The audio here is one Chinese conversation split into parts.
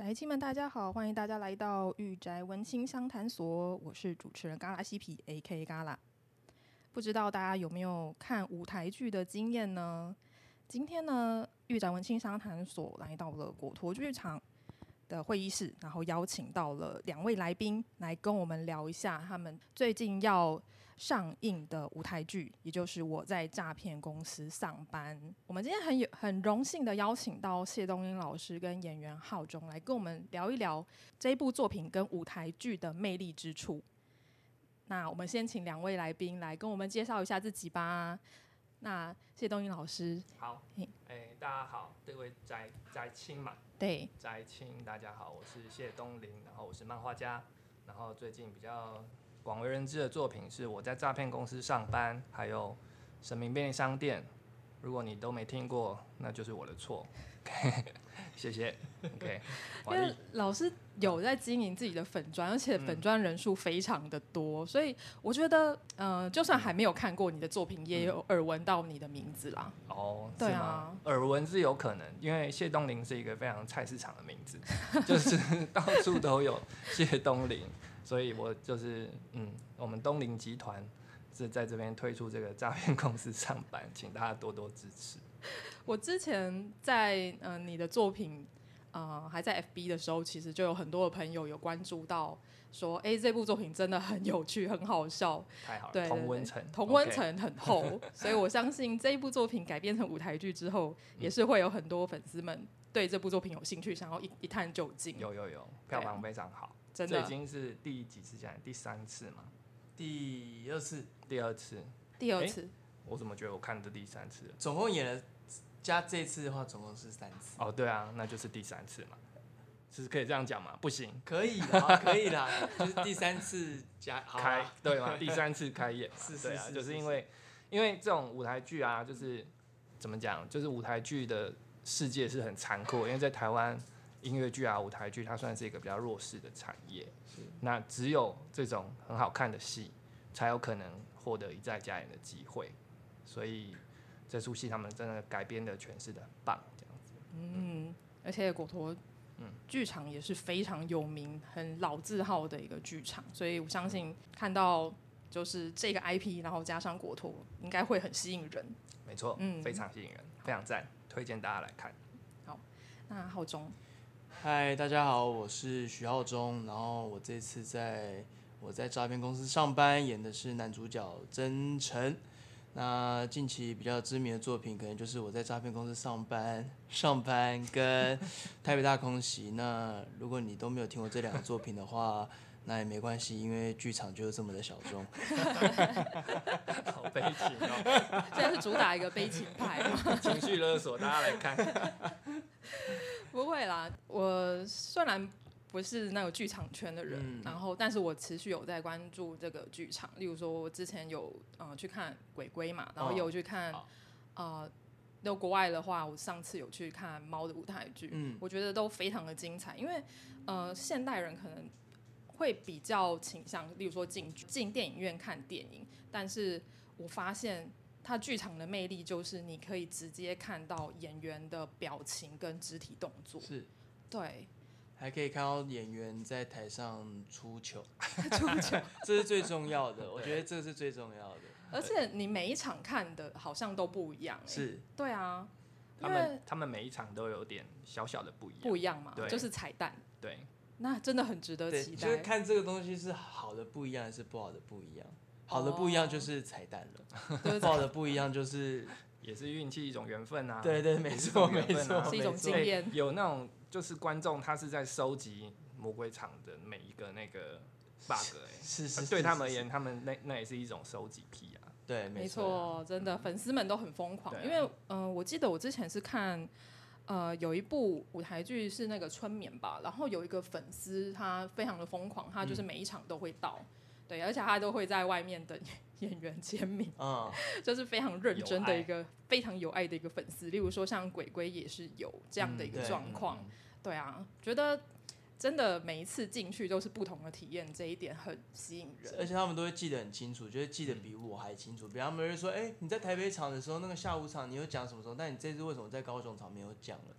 宅亲们，大家好，欢迎大家来到御宅文青相谈所，我是主持人嘎拉西皮 A.K. 嘎拉。不知道大家有没有看舞台剧的经验呢？今天呢，御宅文青相谈所来到了果陀剧场的会议室，然后邀请到了两位来宾来跟我们聊一下他们最近要上映的舞台剧，也就是我在诈骗公司上班。我们今天很有很荣幸的邀请到谢东英老师跟演员浩中来跟我们聊一聊这一部作品跟舞台剧的魅力之处。那我们先请两位来宾来跟我们介绍一下自己吧。那谢东英老师，好，哎、欸，大家好，这位翟翟青嘛，对，翟青，大家好，我是谢东林，然后我是漫画家，然后最近比较。广为人知的作品是我在诈骗公司上班，还有神明便利商店。如果你都没听过，那就是我的错。谢谢。OK。因为老师有在经营自己的粉砖，而且粉砖人数非常的多，嗯、所以我觉得，嗯、呃，就算还没有看过你的作品，也有耳闻到你的名字啦。哦，对啊，耳闻是有可能，因为谢东林是一个非常菜市场的名字，就是 到处都有谢东林。所以我就是，嗯，我们东林集团是在这边推出这个诈骗公司上班，请大家多多支持。我之前在嗯、呃、你的作品，呃还在 FB 的时候，其实就有很多的朋友有关注到，说，哎、欸，这部作品真的很有趣，很好笑。太好了，对，同温层，同温层很厚，Okay. 所以我相信这一部作品改编成舞台剧之后，也是会有很多粉丝们对这部作品有兴趣，想要一一探究竟。有有有，票房非常好。真的，这已经是第几次讲？第三次嘛？第二次，第二次，第二次。我怎么觉得我看的第三次？总共演了加这次的话，总共是三次。哦，对啊，那就是第三次嘛。是可以这样讲吗？不行，可以啦，可以啦，就是第三次加开，对吗？第三次开业嘛，是是，是，就是因为因为这种舞台剧啊，就是怎么讲？就是舞台剧的世界是很残酷，因为在台湾。音乐剧啊，舞台剧，它算是一个比较弱势的产业。是，那只有这种很好看的戏，才有可能获得一再加演的机会。所以这出戏他们真的改编的诠释的很棒，这样子。嗯，而且果陀，嗯，剧场也是非常有名、很老字号的一个剧场，所以我相信看到就是这个 IP，然后加上果陀，应该会很吸引人。没错，嗯，非常吸引人，非常赞，推荐大家来看。好，那浩中。嗨，大家好，我是徐浩中。然后我这次在我在诈骗公司上班，演的是男主角曾诚。那近期比较知名的作品，可能就是我在诈骗公司上班、上班跟台北大空袭。那如果你都没有听过这两个作品的话，那也没关系，因为剧场就是这么的小众。好悲情哦！现在是主打一个悲情派，情绪勒索，大家来看。不会啦，我虽然不是那个剧场圈的人，嗯、然后但是我持续有在关注这个剧场。例如说，我之前有呃去看鬼鬼嘛，然后有去看、哦、呃，那国外的话，我上次有去看猫的舞台剧，嗯，我觉得都非常的精彩。因为呃，现代人可能会比较倾向，例如说进进电影院看电影，但是我发现。它剧场的魅力就是你可以直接看到演员的表情跟肢体动作，是，对，还可以看到演员在台上出糗，出糗，这是最重要的，我觉得这是最重要的。而且你每一场看的好像都不一样，是，对啊，他们他们每一场都有点小小的不一样，不一样嘛，就是彩蛋，对，那真的很值得期待。就是看这个东西是好的不一样，还是不好的不一样。好的不一样就是彩蛋了，不好的不一样就是也是运气一种缘分啊。对对，没错没错，是一种经验。有那种就是观众他是在收集魔鬼场的每一个那个 bug，哎，是是，对他们而言，他们那那也是一种收集癖啊。对，没错，真的粉丝们都很疯狂，因为嗯，我记得我之前是看呃有一部舞台剧是那个春眠吧，然后有一个粉丝他非常的疯狂，他就是每一场都会到。对，而且他都会在外面等演员签名，嗯，就是非常认真的一个非常有爱的一个粉丝。例如说像鬼鬼也是有这样的一个状况，嗯，对，对啊，觉得真的每一次进去都是不同的体验，这一点很吸引人。而且他们都会记得很清楚，就是记得比我还清楚。比方他们会说，哎，你在台北场的时候，那个下午场你有讲什么时候？但你这次为什么在高雄场没有讲了？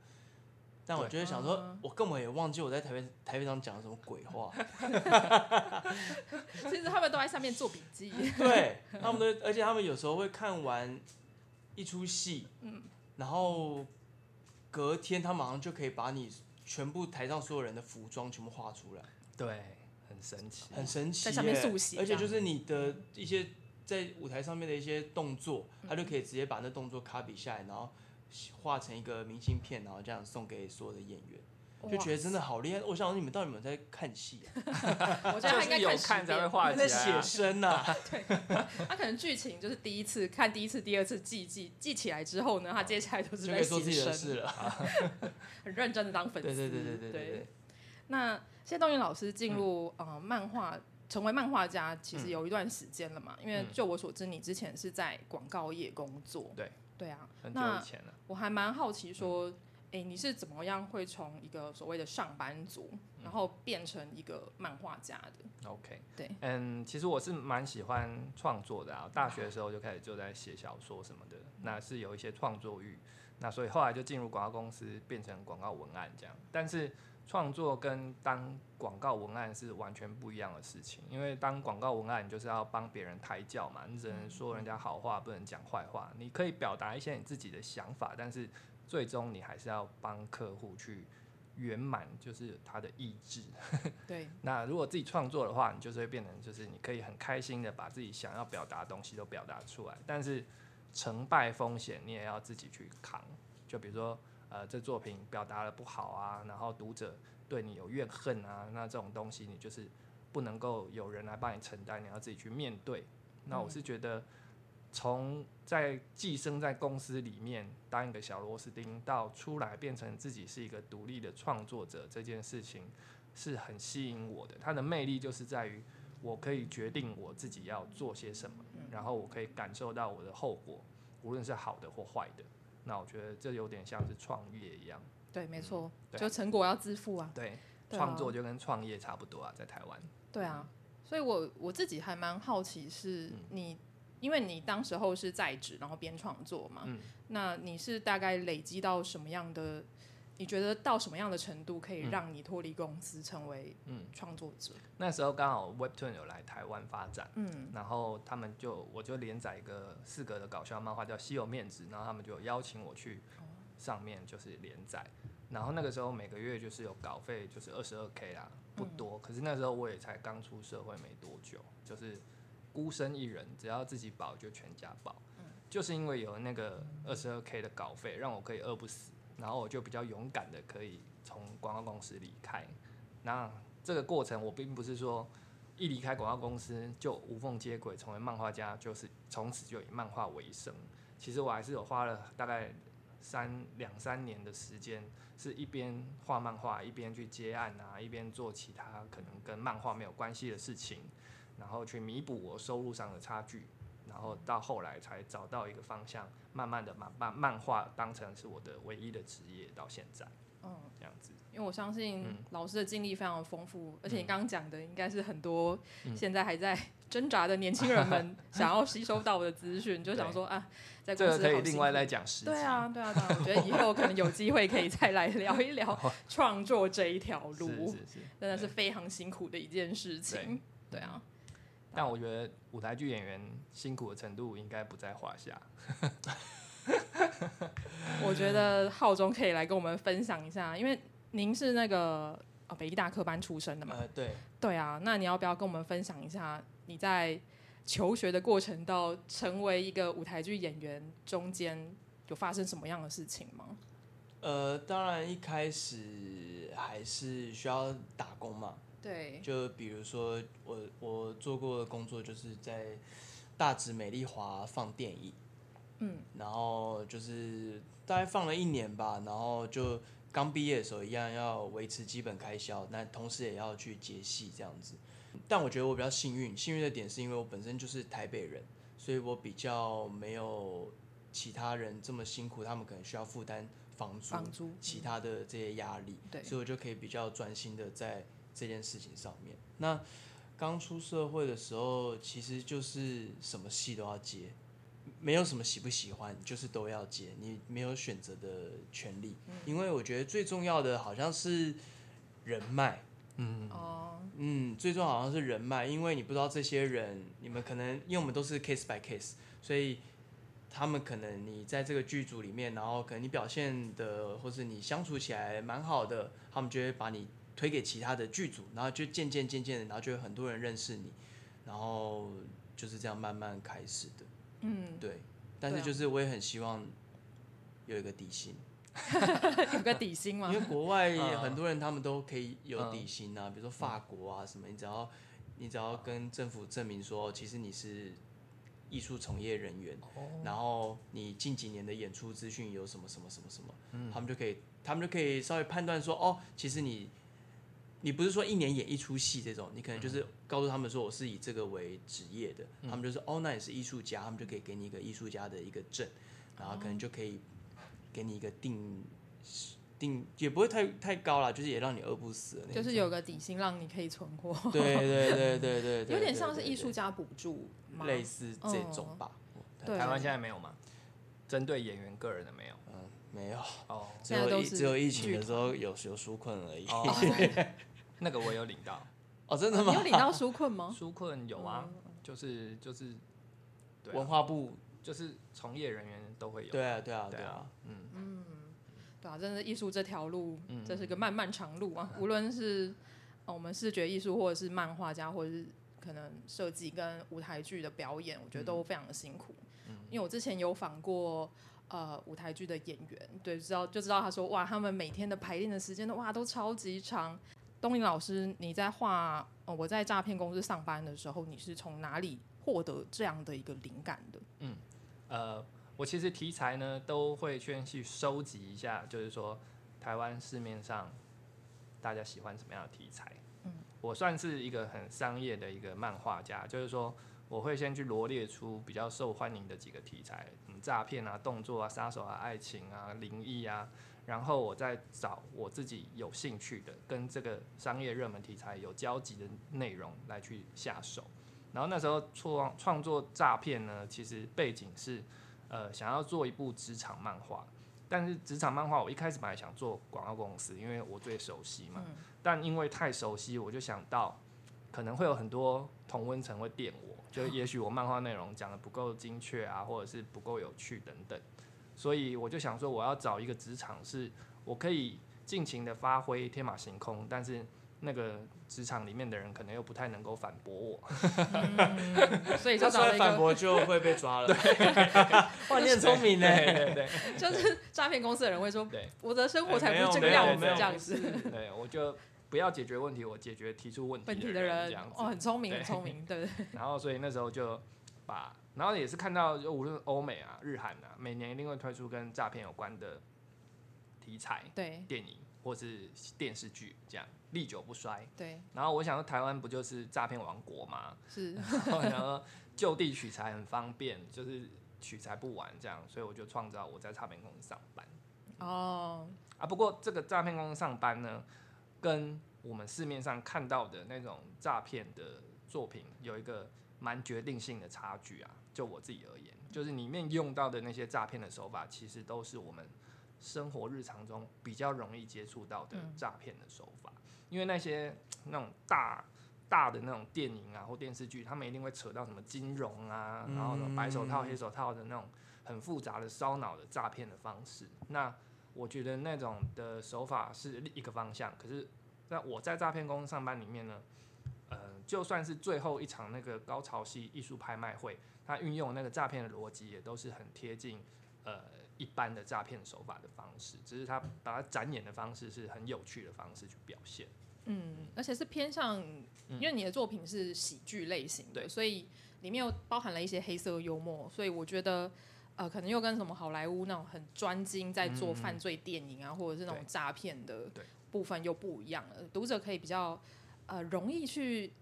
但我就会想说，我根本也忘记我在台北台北上讲了什么鬼话。其实他们都在上面做笔记。对，他们都，而且他们有时候会看完一出戏，嗯，然后隔天他马上就可以把你全部台上所有人的服装全部画出来。对，很神奇，很神奇，在上面速写，而且就是你的一些在舞台上面的一些动作，他就可以直接把那动作 copy 下来，然后。画成一个明信片，然后这样送给所有的演员，就觉得真的好厉害。我想问你们到底有没有在看戏啊？我觉得他应该有看才会画，在写生呐。对，他可能剧情就是第一次看，第一次、第二次记记记起来之后呢，他接下来都是在写生了，很认真的当粉丝。对对对对对对。那谢东云老师进入呃漫画，成为漫画家，其实有一段时间了嘛？因为就我所知，你之前是在广告业工作。对。对啊，很久以前了。那我还蛮好奇说，哎、嗯，你是怎么样会从一个所谓的上班族，嗯、然后变成一个漫画家的？OK，对，嗯，其实我是蛮喜欢创作的啊。大学的时候就开始就在写小说什么的，嗯、那是有一些创作欲。那所以后来就进入广告公司，变成广告文案这样。但是创作跟当广告文案是完全不一样的事情，因为当广告文案，你就是要帮别人抬轿嘛，你只能说人家好话，不能讲坏话。你可以表达一些你自己的想法，但是最终你还是要帮客户去圆满，就是他的意志。对。那如果自己创作的话，你就是会变成，就是你可以很开心的把自己想要表达的东西都表达出来，但是成败风险你也要自己去扛。就比如说。呃，这作品表达的不好啊，然后读者对你有怨恨啊，那这种东西你就是不能够有人来帮你承担，你要自己去面对。那我是觉得，从在寄生在公司里面当一个小螺丝钉，到出来变成自己是一个独立的创作者，这件事情是很吸引我的。它的魅力就是在于，我可以决定我自己要做些什么，然后我可以感受到我的后果，无论是好的或坏的。那我觉得这有点像是创业一样，对，没错，嗯、就成果要自负啊。对，创作就跟创业差不多啊，在台湾。对啊，所以我我自己还蛮好奇，是你，嗯、因为你当时候是在职，然后边创作嘛，嗯、那你是大概累积到什么样的？你觉得到什么样的程度可以让你脱离公司，成为嗯创作者？嗯、那时候刚好 Webtoon 有来台湾发展，嗯，然后他们就我就连载一个四格的搞笑漫画叫《稀有面子》，然后他们就邀请我去上面就是连载，然后那个时候每个月就是有稿费，就是二十二 K 啦，不多，嗯、可是那时候我也才刚出社会没多久，就是孤身一人，只要自己保就全家保，嗯、就是因为有那个二十二 K 的稿费，让我可以饿不死。然后我就比较勇敢的可以从广告公司离开。那这个过程我并不是说一离开广告公司就无缝接轨成为漫画家，就是从此就以漫画为生。其实我还是有花了大概三两三年的时间，是一边画漫画，一边去接案啊，一边做其他可能跟漫画没有关系的事情，然后去弥补我收入上的差距。然后到后来才找到一个方向，慢慢的把漫漫画当成是我的唯一的职业，到现在，嗯，这样子。因为我相信老师的经历非常的丰富，嗯、而且你刚刚讲的应该是很多现在还在挣扎的年轻人们 想要吸收到我的资讯，就想说啊，在公司这个可以另外再讲十集。对啊，对啊，对啊，我觉得以后可能有机会可以再来聊一聊 创作这一条路，真的是非常辛苦的一件事情，对，对啊。但我觉得舞台剧演员辛苦的程度应该不在话下。我觉得浩中可以来跟我们分享一下，因为您是那个哦北艺大科班出身的嘛。呃，对。对啊，那你要不要跟我们分享一下你在求学的过程到成为一个舞台剧演员中间有发生什么样的事情吗？呃，当然一开始还是需要打工嘛。对，就比如说我我做过的工作就是在大直美丽华放电影，嗯，然后就是大概放了一年吧，然后就刚毕业的时候一样要维持基本开销，那同时也要去接戏这样子。但我觉得我比较幸运，幸运的点是因为我本身就是台北人，所以我比较没有其他人这么辛苦，他们可能需要负担房租、房租其他的这些压力，对，所以我就可以比较专心的在。这件事情上面，那刚出社会的时候，其实就是什么戏都要接，没有什么喜不喜欢，就是都要接，你没有选择的权利。嗯、因为我觉得最重要的好像是人脉，嗯哦，嗯，最重要好像是人脉，因为你不知道这些人，你们可能因为我们都是 case by case，所以他们可能你在这个剧组里面，然后可能你表现的或是你相处起来蛮好的，他们就会把你推给其他的剧组，然后就渐渐渐渐的，然后就有很多人认识你，然后就是这样慢慢开始的。嗯，对，但是就是我也很希望有一个底薪，有个底薪嘛？因为国外 很多人他们都可以有底薪啊，比如说法国啊什么，你只要你只要跟政府证明说，其实你是艺术从业人员，然后你近几年的演出资讯有什么什么什么什么，他们就可以他们就可以稍微判断说，哦，其实你。你不是说一年演一出戏这种，你可能就是告诉他们说，我是以这个为职业的，嗯、他们就说哦，那你是艺术家，他们就可以给你一个艺术家的一个证，然后可能就可以给你一个定定，也不会太太高了，就是也让你饿不死。就是有个底薪让你可以存活。对对对对对，有点像是艺术家补助吗？类似这种吧。台湾现在没有吗？针对演员个人的没有。嗯，没有。哦，只有疫只有疫情的时候有有纾困而已。那个我有领到，哦，真的吗？你有领到纾困吗？纾困有啊，就是就是，文化部就是从业人员都会有。对啊，对啊，对啊，嗯嗯，对啊，真的艺术这条路，这是个漫漫长路啊。无论是我们视觉艺术，或者是漫画家，或者是可能设计跟舞台剧的表演，我觉得都非常的辛苦。因为我之前有访过呃舞台剧的演员，对，知道就知道他说哇，他们每天的排练的时间都哇都超级长。东林老师，你在画、呃、我在诈骗公司上班的时候，你是从哪里获得这样的一个灵感的？嗯，呃，我其实题材呢都会先去收集一下，就是说台湾市面上大家喜欢什么样的题材。嗯，我算是一个很商业的一个漫画家，就是说我会先去罗列出比较受欢迎的几个题材，嗯，诈骗啊、动作啊、杀手啊、爱情啊、灵异啊。然后我再找我自己有兴趣的，跟这个商业热门题材有交集的内容来去下手。然后那时候创创作诈骗呢，其实背景是，呃，想要做一部职场漫画。但是职场漫画我一开始本来想做广告公司，因为我最熟悉嘛。但因为太熟悉，我就想到可能会有很多同温层会电我，就也许我漫画内容讲的不够精确啊，或者是不够有趣等等。所以我就想说，我要找一个职场，是我可以尽情的发挥天马行空，但是那个职场里面的人可能又不太能够反驳我，嗯、所以就找了一个反驳就会被抓了。对，哇，你很聪明呢。对 就是诈骗公司的人会说，对，我的生活才不是这个样子，这样子。对，我就不要解决问题，我解决提出问题的人，这样子。哦，很聪明，很聪明，对。然后，所以那时候就把。然后也是看到，就无论欧美啊、日韩啊，每年一定会推出跟诈骗有关的题材，对，电影或是电视剧，这样历久不衰。对。然后我想说，台湾不就是诈骗王国吗？是。然后就地取材很方便，就是取材不完这样，所以我就创造我在诈骗公司上班。哦。啊，不过这个诈骗公司上班呢，跟我们市面上看到的那种诈骗的作品有一个蛮决定性的差距啊。就我自己而言，就是里面用到的那些诈骗的手法，其实都是我们生活日常中比较容易接触到的诈骗的手法。因为那些那种大大的那种电影啊或电视剧，他们一定会扯到什么金融啊，然后什么白手套、黑手套的那种很复杂的烧脑的诈骗的方式。那我觉得那种的手法是一个方向，可是那我在诈骗公司上班里面呢，呃，就算是最后一场那个高潮戏艺术拍卖会。他运用那个诈骗的逻辑也都是很贴近呃一般的诈骗手法的方式，只是他把它展演的方式是很有趣的方式去表现。嗯，而且是偏向，因为你的作品是喜剧类型的，对，所以里面又包含了一些黑色幽默，所以我觉得呃可能又跟什么好莱坞那种很专精在做犯罪电影啊，嗯、或者是那种诈骗的部分又不一样了，读者可以比较呃容易去。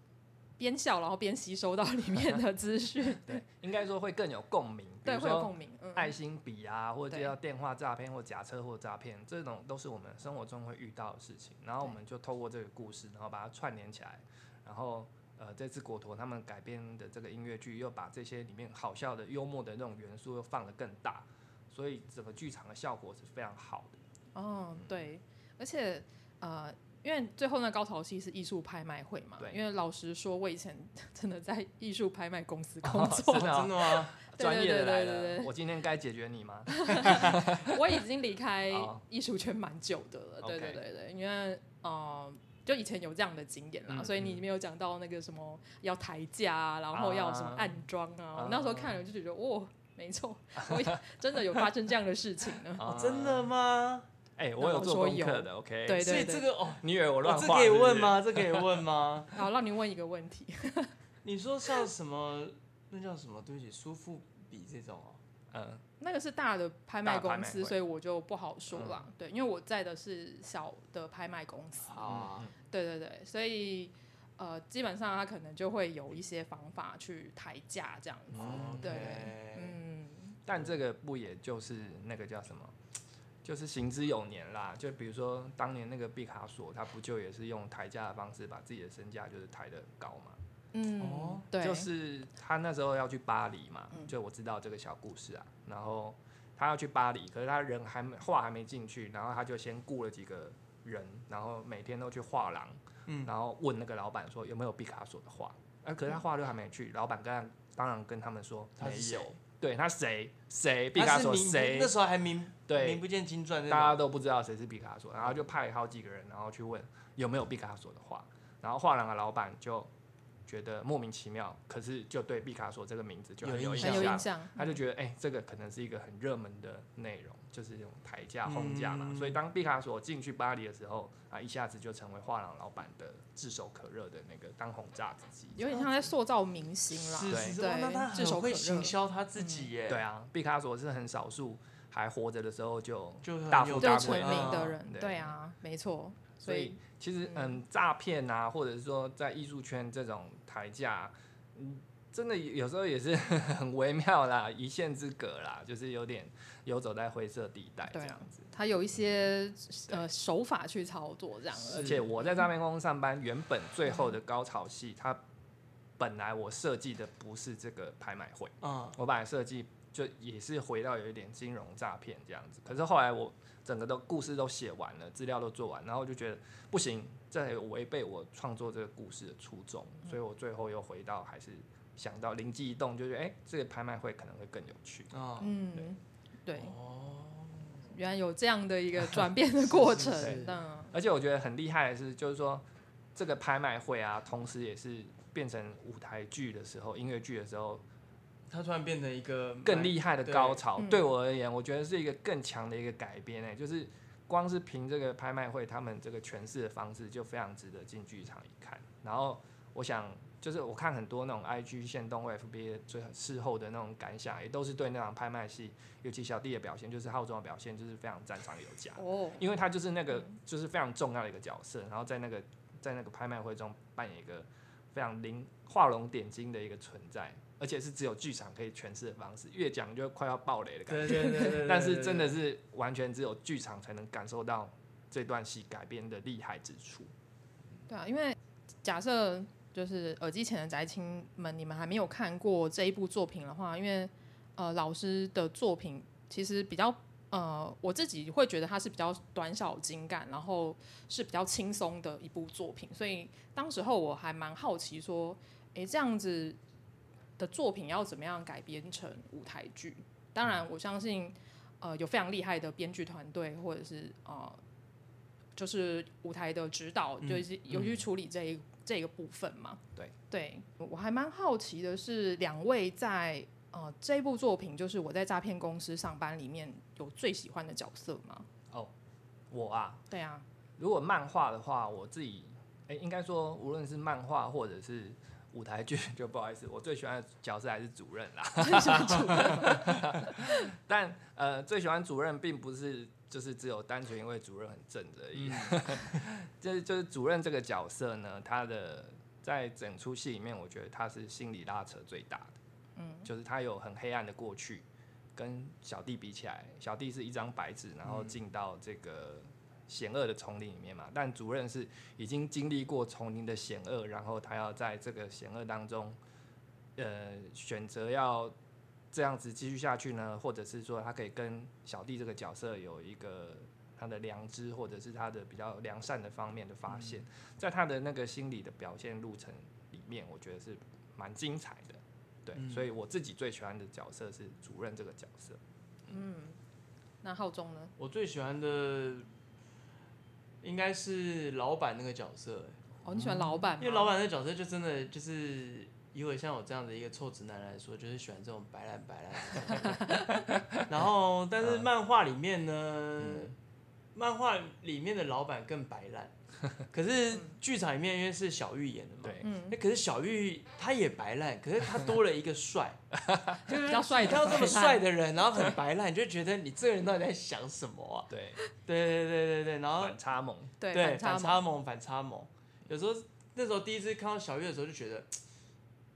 边笑然后边吸收到里面的资讯，对，应该说会更有共鸣。对，会有共鸣。爱心笔啊，或者叫电话诈骗或假车祸诈骗，这种都是我们生活中会遇到的事情。然后我们就透过这个故事，然后把它串联起来，然后呃，这次果陀他们改编的这个音乐剧，又把这些里面好笑的、幽默的那种元素又放得更大，所以整个剧场的效果是非常好的。哦，对，而且呃，因为最后那高潮戏是艺术拍卖会嘛，对，因为老实说，我以前真的在艺术拍卖公司工作，哦真的吗？专业的来了，对对对对对，我今天该解决你吗？我已经离开艺术圈蛮久的了，对对对对，因为呃，就以前有这样的经验啦、嗯，所以你没有讲到那个什么要抬价，然后要什么暗装啊，啊，我那时候看了就觉得，哦，没错，我真的有发生这样的事情呢。哦、真的吗？哎、欸，我有做功课的，OK。对对对，所以这个哦，你以为我乱画？这可以问吗？这可以问吗？好，让你问一个问题。你说像什么？那叫什么？对不起，苏富比这种哦，嗯，那个是大的拍卖公司，所以我就不好说了、嗯。对，因为我在的是小的拍卖公司。啊，对对对，所以呃，基本上他可能就会有一些方法去抬价这样子。嗯、对，嗯。但这个不也就是那个叫什么？就是行之有年啦。就比如说当年那个毕卡索，他不就也是用抬价的方式把自己的身价就是抬得很高嘛？嗯，哦，对，就是他那时候要去巴黎嘛，嗯，就我知道这个小故事啊。然后他要去巴黎，可是他人还没画还没进去，然后他就先雇了几个人，然后每天都去画廊，嗯，然后问那个老板说有没有毕卡索的画，啊，可是他画都还没去，老板跟他当然跟他们说没有，对他谁谁毕卡索谁，那时候还名对名不见经传，大家都不知道谁是毕卡索，然后就派好几个人，然后去问有没有毕卡索的画，然后画廊的老板就。觉得莫名其妙，可是就对毕卡索这个名字就很有印象，有印象，他就觉得哎、欸，这个可能是一个很热门的内容，就是这种抬价哄价嘛。所以当毕卡索进去巴黎的时候，啊，一下子就成为画廊老板的炙手可热的那个当红炸子鸡，有点像在塑造明星啦。是是对，那他很会行销他自己耶。对啊，毕卡索是很少数还活着的时候就就大富大贵的人。对啊，没错。所以其实嗯，诈骗啊，或者是说在艺术圈这种抬价，嗯，真的有时候也是 很微妙啦，一线之隔啦，就是有点游走在灰色地带这样子。他有一些呃手法去操作这样。而且我在诈骗公司上班，原本最后的高潮戏，它本来我设计的不是这个拍卖会，嗯，我本来设计就也是回到有一点金融诈骗这样子，可是后来我。整个的故事都写完了，资料都做完，然后我就觉得不行，这违背我创作这个故事的初衷，所以我最后又回到，还是想到灵机一动，就觉得哎、欸，这个拍卖会可能会更有趣。哦，嗯，对，哦，原来有这样的一个转变的过程。而且我觉得很厉害的是，就是说这个拍卖会啊，同时也是变成舞台剧的时候，音乐剧的时候。它突然变成一个更厉害的高潮，对，对我而言，我觉得是一个更强的一个改编诶、欸，就是光是凭这个拍卖会，他们这个诠释的方式就非常值得进剧场一看。然后我想，就是我看很多那种 IG 线动或 FB 最事后的那种感想，也都是对那场拍卖戏，尤其小弟的表现，就是浩中的表现，就是非常赞赏有加。哦，因为他就是那个就是非常重要的一个角色，然后在那个在那个拍卖会中扮演一个非常灵画龙点睛的一个存在。而且是只有剧场可以诠释的方式，越讲就快要爆雷的感觉。对对对对对对，但是真的是完全只有剧场才能感受到这段戏改编的厉害之处。对啊，因为假设就是耳机前的宅青们，你们还没有看过这一部作品的话，因为呃老师的作品其实比较呃我自己会觉得它是比较短小精干，然后是比较轻松的一部作品，所以当时候我还蛮好奇说，诶这样子。的作品要怎么样改编成舞台剧？当然，我相信，呃，有非常厉害的编剧团队，或者是呃，就是舞台的指导，嗯、就是有去处理这一、嗯、这个部分嘛。对，对我还蛮好奇的是，两位在呃这部作品，就是我在诈骗公司上班里面有最喜欢的角色吗？哦，我啊，对啊，如果漫画的话，我自己，哎、欸，应该说，无论是漫画或者是。舞台剧 就不好意思，我最喜欢的角色还是主任啦。主任 但呃，最喜欢主任并不是就是只有单纯因为主任很正而已。嗯、就是就是主任这个角色呢，他的在整出戏里面，我觉得他是心理拉扯最大的。嗯，就是他有很黑暗的过去，跟小弟比起来，小弟是一张白纸，然后进到这个险恶的丛林里面嘛。但主任是已经经历过丛林的险恶，然后他要在这个险恶当中，呃，选择要这样子继续下去呢，或者是说他可以跟小弟这个角色有一个他的良知，或者是他的比较良善的方面的发现，在他的那个心理的表现路程里面，我觉得是蛮精彩的。对，所以我自己最喜欢的角色是主任这个角色。嗯，那浩中呢？我最喜欢的应该是老板那个角色。哦，你喜欢老板？因为老板那个角色就真的就是，以我像我这样的一个臭直男来说，就是喜欢这种白烂白烂。然后，但是漫画里面呢，嗯、漫画里面的老板更白烂。可是剧场里面因为是小玉演的嘛，对，那，可是小玉他也白烂，可是他多了一个帅，就是比较帅，看到这么帅的人，然后很白烂，你就觉得你这个人到底在想什么啊？对，对对对对对，然后反差萌，对，反差萌，反差萌。有时候那时候第一次看到小玉的时候，就觉得。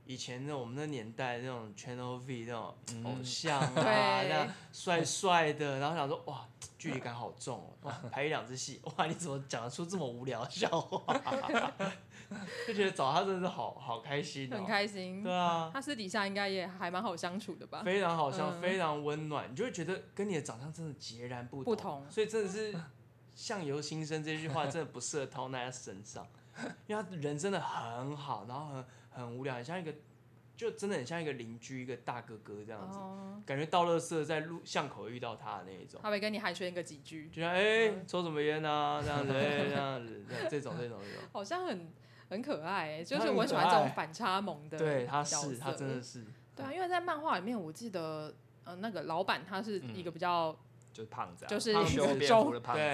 以前的我们那年代那种 Channel V 那种偶像啊，嗯、那样帅帅的，然后想说哇，距离感好重哦，哇，拍一两支戏，哇，你怎么讲得出这么无聊的笑话？就觉得找他真的是好好开心，很开心。对啊，他私底下应该也还蛮好相处的吧？非常好相处，非常温暖，你就会觉得跟你的长相真的截然不同。不同，所以真的是相由心生这句话真的不适合套在他身上，因为他人真的很好，然后很。很无聊，很像一个，就真的很像一个邻居，一个大哥哥这样子，哦、感觉到垃圾在路巷口遇到他的那一种。他会跟你寒暄一个几句，就像哎、欸，抽什么烟啊，这样子，欸、这样子，这种这种这种。好像很很可爱，就是我很喜欢这种反差萌的。对，他是，他真的是。对啊，因为在漫画里面，我记得，呃，那个老板他是一个比较。嗯就是胖子，就是中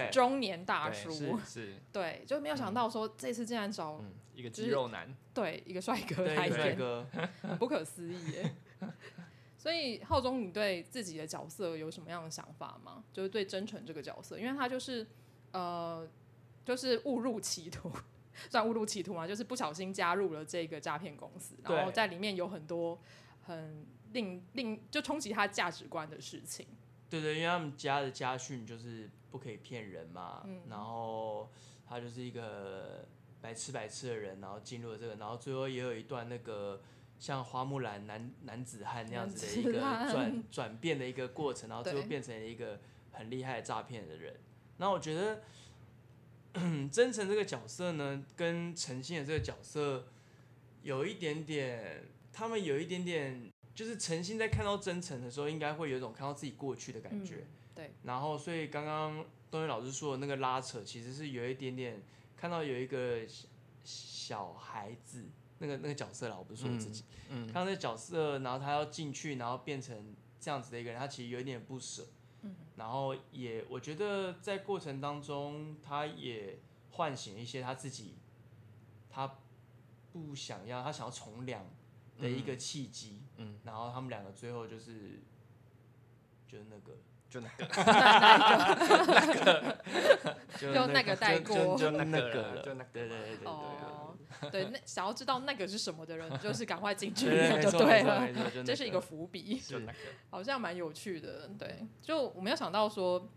中年大叔，是，对，就没有想到说这次竟然找一个肌肉男，对，一个帅哥来演，很不可思议耶。所以浩中，你对自己的角色有什么样的想法吗？就是对真诚这个角色，因为他就是呃，就是误入歧途，算误入歧途嘛，就是不小心加入了这个诈骗公司，然后在里面有很多很令令就冲击他价值观的事情。对对，因为他们家的家训就是不可以骗人嘛，嗯、然后他就是一个白痴白痴的人，然后进入了这个，然后最后也有一段那个像花木兰男男子汉那样子的一个转转变的一个过程，然后最后变成了一个很厉害的诈骗的人。那我觉得 真诚这个角色呢，跟诚信的这个角色有一点点，他们有一点点。就是诚心在看到真诚的时候，应该会有一种看到自己过去的感觉。嗯、对。然后，所以刚刚东元老师说的那个拉扯，其实是有一点点看到有一个小孩子那个那个角色啦，我不是说我自己，嗯，看到那个角色，然后他要进去，然后变成这样子的一个人，他其实有一点不舍。嗯。然后也，我觉得在过程当中，他也唤醒一些他自己，他不想要，他想要从良的一个契机。嗯。嗯，然后他们两个最后就是，就是那个，就那个，那个，就那个。带过，就那个了，就那个，对对对对哦，对，那想要知道那个是什么的人，就是赶快进去就对了，这是一个伏笔，好像蛮有趣的，对，就我没有想到说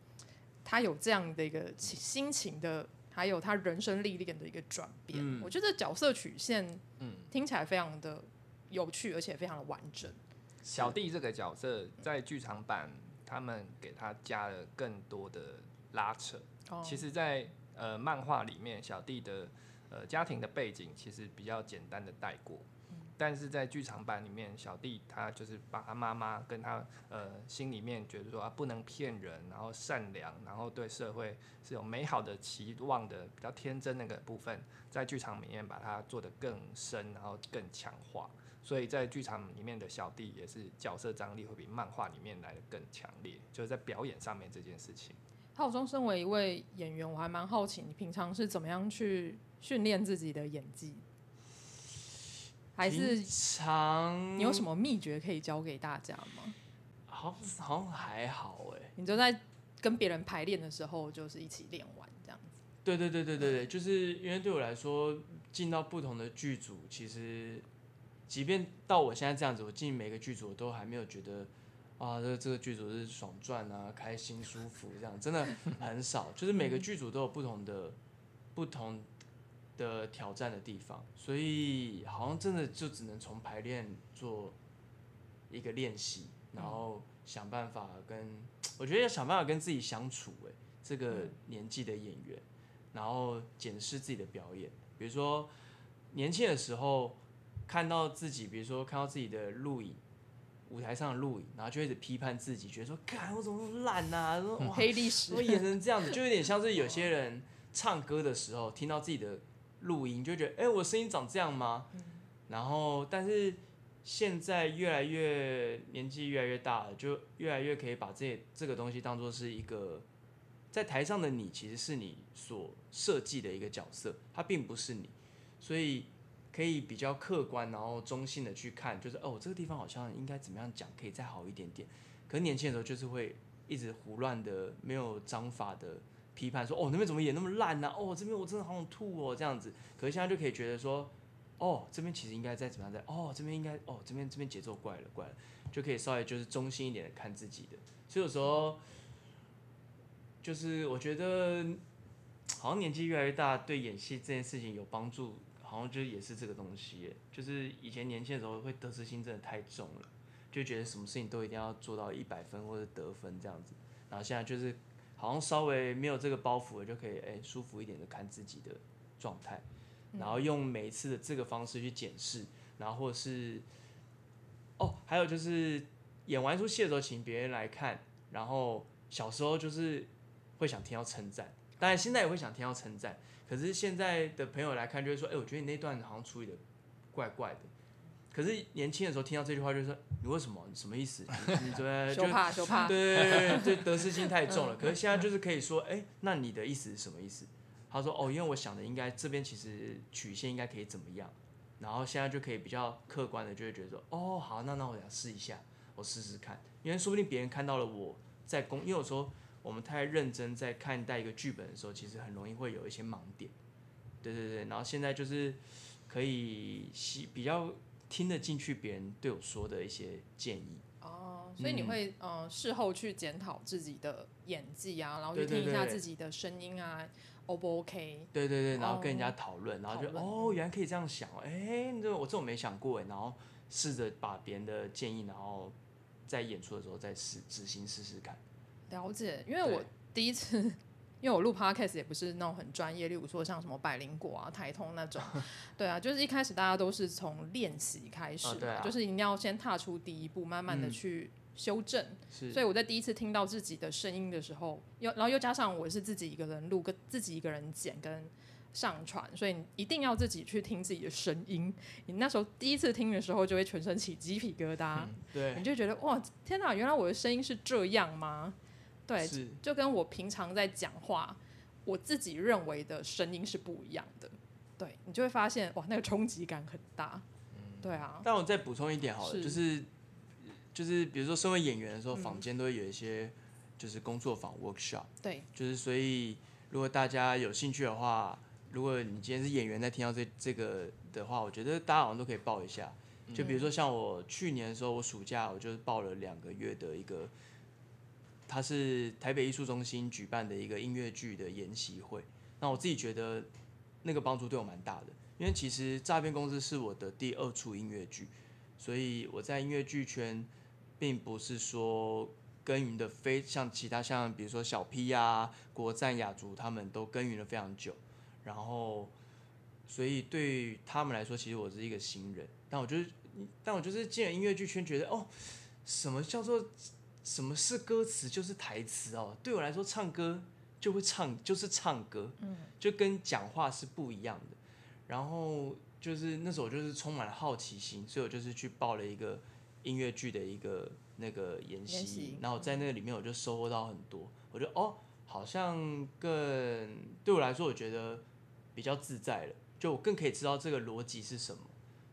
他有这样的一个心情的，还有他人生历练的一个转变，我觉得角色曲线，嗯，听起来非常的。有趣，而且非常的完整。小弟这个角色在剧场版，他们给他加了更多的拉扯。哦、其实在，在呃漫画里面，小弟的呃家庭的背景其实比较简单的带过。嗯、但是在剧场版里面，小弟他就是把他妈妈跟他呃心里面觉得说啊不能骗人，然后善良，然后对社会是有美好的期望的，比较天真那个部分，在剧场里面把它做得更深，然后更强化。所以在剧场里面的小弟也是角色张力会比漫画里面来的更强烈，就是在表演上面这件事情。浩中身为一位演员，我还蛮好奇你平常是怎么样去训练自己的演技，还是常你有什么秘诀可以教给大家吗？好，好像还好哎。你就在跟别人排练的时候，就是一起练完这样子。对对对对对对，就是因为对我来说，进到不同的剧组，其实。即便到我现在这样子，我进每个剧组我都还没有觉得，啊，这个这个剧组是爽赚啊，开心舒服这样，真的 很少。就是每个剧组都有不同的不同的挑战的地方，所以好像真的就只能从排练做一个练习，然后想办法跟，我觉得要想办法跟自己相处。哎，这个年纪的演员，然后检视自己的表演，比如说年轻的时候看到自己，比如说看到自己的录影。舞台上的录影，然后就一直批判自己，觉得说：“干，我怎么那么烂啊？说黑历史，我演成这样子，就有点像是有些人唱歌的时候，听到自己的录音，就觉得，哎、欸，我声音长这样吗？嗯、然后，但是现在越来越年纪越来越大了，就越来越可以把这这个东西当做是一个在台上的你，其实是你所设计的一个角色，它并不是你，所以。可以比较客观，然后中性的去看，就是哦，这个地方好像应该怎么样讲，可以再好一点点。可是年轻的时候就是会一直胡乱的、没有章法的批判说，哦那边怎么演那么烂呢、哦这边我真的好想吐哦这样子。可是现在就可以觉得说，哦这边其实应该再怎么样再，哦这边应该哦这边这边节奏怪了怪了，就可以稍微就是中性一点的看自己的。所以有时候就是我觉得好像年纪越来越大，对演戏这件事情有帮助。好像就也是这个东西，就是以前年轻的时候会得失心真的太重了，就觉得什么事情都一定要做到一百分或者得分这样子。然后现在就是好像稍微没有这个包袱了，就可以哎舒服一点的看自己的状态，然后用每一次的这个方式去检视，然后或者是哦，还有就是演完出戏的时候请别人来看，然后小时候就是会想听到称赞，当然现在也会想听到称赞。可是现在的朋友来看，就会说：“哎、欸，我觉得你那段好像处理的怪怪的。”可是年轻的时候听到这句话，就说：“你为什么？你什么意思？你你对就怕就怕，对对对对，就得失心太重了。”可是现在就是可以说：“哎、欸，那你的意思是什么意思？”他说：“哦，因为我想的应该这边其实曲线应该可以怎么样。”然后现在就可以比较客观的就会觉得说：“哦，好，那那我想试一下，我试试看，因为说不定别人看到了我在工，因为有时候。”我们太认真在看待一个剧本的时候，其实很容易会有一些盲点。对对对，然后现在就是可以比较听得进去别人对我说的一些建议。哦，所以你会呃事后去检讨自己的演技啊，然后去听一下自己的声音啊，O 不 OK？对对对，然后跟人家讨论，然后就哦，原来可以这样想，哎，这我这种没想过哎，然后试着把别人的建议，然后在演出的时候再试执行试试看。了解，因为我第一次，因为我录 podcast 也不是那种很专业，例如说像什么百灵果啊、台通那种，对啊，就是一开始大家都是从练习开始，就是一定要先踏出第一步，慢慢的去修正。嗯、所以我在第一次听到自己的声音的时候，又然后又加上我是自己一个人录，跟自己一个人剪跟上传，所以你一定要自己去听自己的声音。你那时候第一次听的时候，就会全身起鸡皮疙瘩，嗯、对，你就觉得哇，天哪，原来我的声音是这样吗？对，是就跟我平常在讲话，我自己认为的声音是不一样的。对，你就会发现哇，那个冲击感很大。嗯，对啊。但我再补充一点好了，是就是就是比如说身为演员的时候，坊间都会有一些就是工作坊 workshop。对，就是所以如果大家有兴趣的话，如果你今天是演员在听到这这个的话，我觉得大家好像都可以报一下。就比如说像我去年的时候，我暑假我就是报了两个月的一个。它是台北艺术中心举办的一个音乐剧的研习会，那我自己觉得那个帮助对我蛮大的，因为其实诈骗公司是我的第二出音乐剧，所以我在音乐剧圈并不是说耕耘的非像其他像比如说小 P 啊、国战雅族他们都耕耘了非常久，然后所以对他们来说，其实我是一个新人，但我就是但我就是进了音乐剧圈，觉得哦，什么叫做？什么是歌词？就是台词哦。对我来说，唱歌就会唱，就是唱歌，嗯，就跟讲话是不一样的。然后就是那时候，就是充满了好奇心，所以我就是去报了一个音乐剧的一个那个研习，习然后在那个里面，我就收获到很多。我觉得哦，好像更对我来说，我觉得比较自在了，就我更可以知道这个逻辑是什么。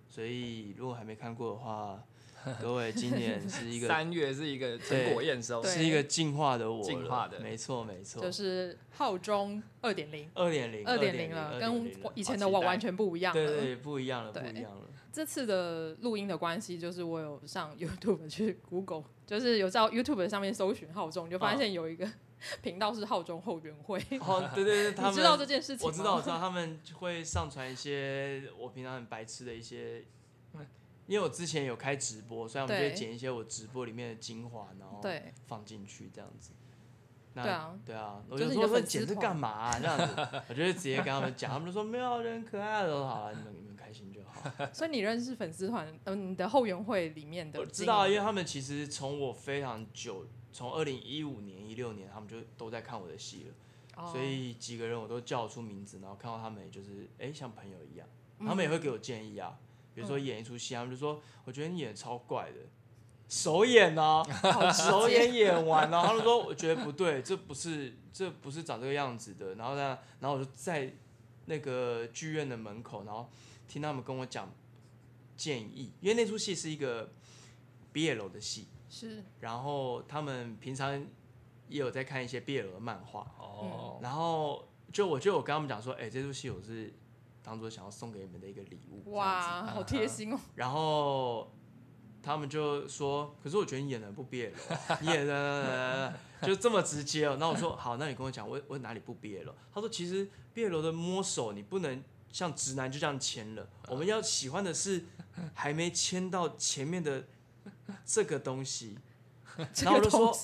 所以如果还没看过的话，各位，今年是一个三月是一个成果验收，是一个进化的我，进化的，没错没错，就是浩中二点零，二点零，二点零了，跟以前的我完全不一样了，对对，不一样了，不一样了。这次的录音的关系，就是我有上 YouTube 去 Google，就是有在 YouTube 上面搜寻浩中，就发现有一个频道是浩中后援会。哦，对对对，他们 知道这件事情，我知道，我知道他们会上传一些我平常很白痴的一些，因为我之前有开直播，所以我们就会剪一些我直播里面的精华，然后放进去这样子。对啊，对啊，我就说说剪这干嘛啊？这样子，我就会直接跟他们讲，他们就说没有人可爱的，好了，你们你们开心就好。所以你认识粉丝团，嗯，你的后援会里面的，我知道，因为他们其实从我非常久，从二零一五年、一六年，他们就都在看我的戏了，所以几个人我都叫出名字，然后看到他们，就是哎，像朋友一样，他们也会给我建议啊，比如说演一出戏，他们就说，我觉得你演超怪的。首演呢、啊，首演演完了，他们说我觉得不对，这不是这不是长这个样子的。然后呢，然后我就在那个剧院的门口，然后听他们跟我讲建议，因为那出戏是一个 BL 的戏，是。然后他们平常也有在看一些 BL 的漫画，哦。然后就我就我跟他们讲说，哎、欸，这出戏我是当做想要送给你们的一个礼物。哇，好贴心哦。然后。他们就说：“可是我觉得你演的不 BL 了，你演的就这么直接哦。”那我说：“好，那你跟我讲，我我哪里不 BL 了？”他说：“其实 BL 的摸手，你不能像直男就这样牵了。我们要喜欢的是还没牵到前面的这个东西。”然后我就说。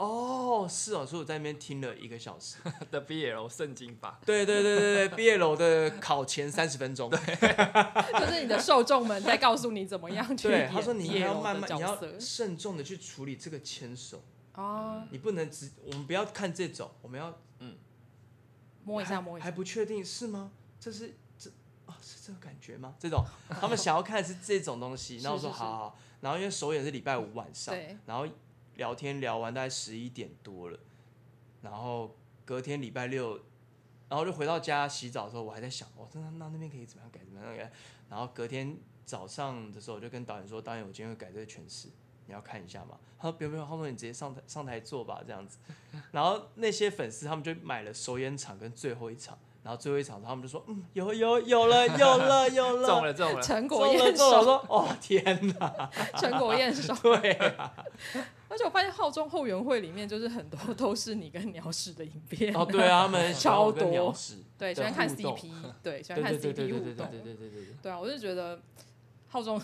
哦，是哦，所以我在那边听了一个小时 的 BL 圣经法。对对对对对，BL 的考前三十分钟，就是你的受众们在告诉你怎么样去。对，他说你要慢慢，你要慎重的去处理这个牵手。哦。你不能只，我们不要看这种，我们要嗯，摸一下摸一下，还不确定是吗？这是这啊，是这个感觉吗？这种他们想要看的是这种东西。然后我说好好，然后因为首演是礼拜五晚上，然后。聊天聊完大概十一点多了，然后隔天礼拜六，然后就回到家洗澡的时候，我还在想，哦，那那那边可以怎么样改，怎么样改？然后隔天早上的时候，我就跟导演说，导演，我今天会改这个诠释，你要看一下吗？他说不用不用，浩中你直接上台上台做吧，这样子。然后那些粉丝他们就买了首演场跟最后一场。然后最后一场，他们就说：“嗯，有有 有了，有了有了，中了中了，成果验收。”我说：“哦天哪，成果验收。”对啊，而且我发现浩中后援会里面就是很多都是你跟鸟屎的影片。哦，对啊，他们超多鸟屎，对，喜欢看 CP，对，喜欢看 CP 互动，对对对对对对对。啊，我就觉得浩中。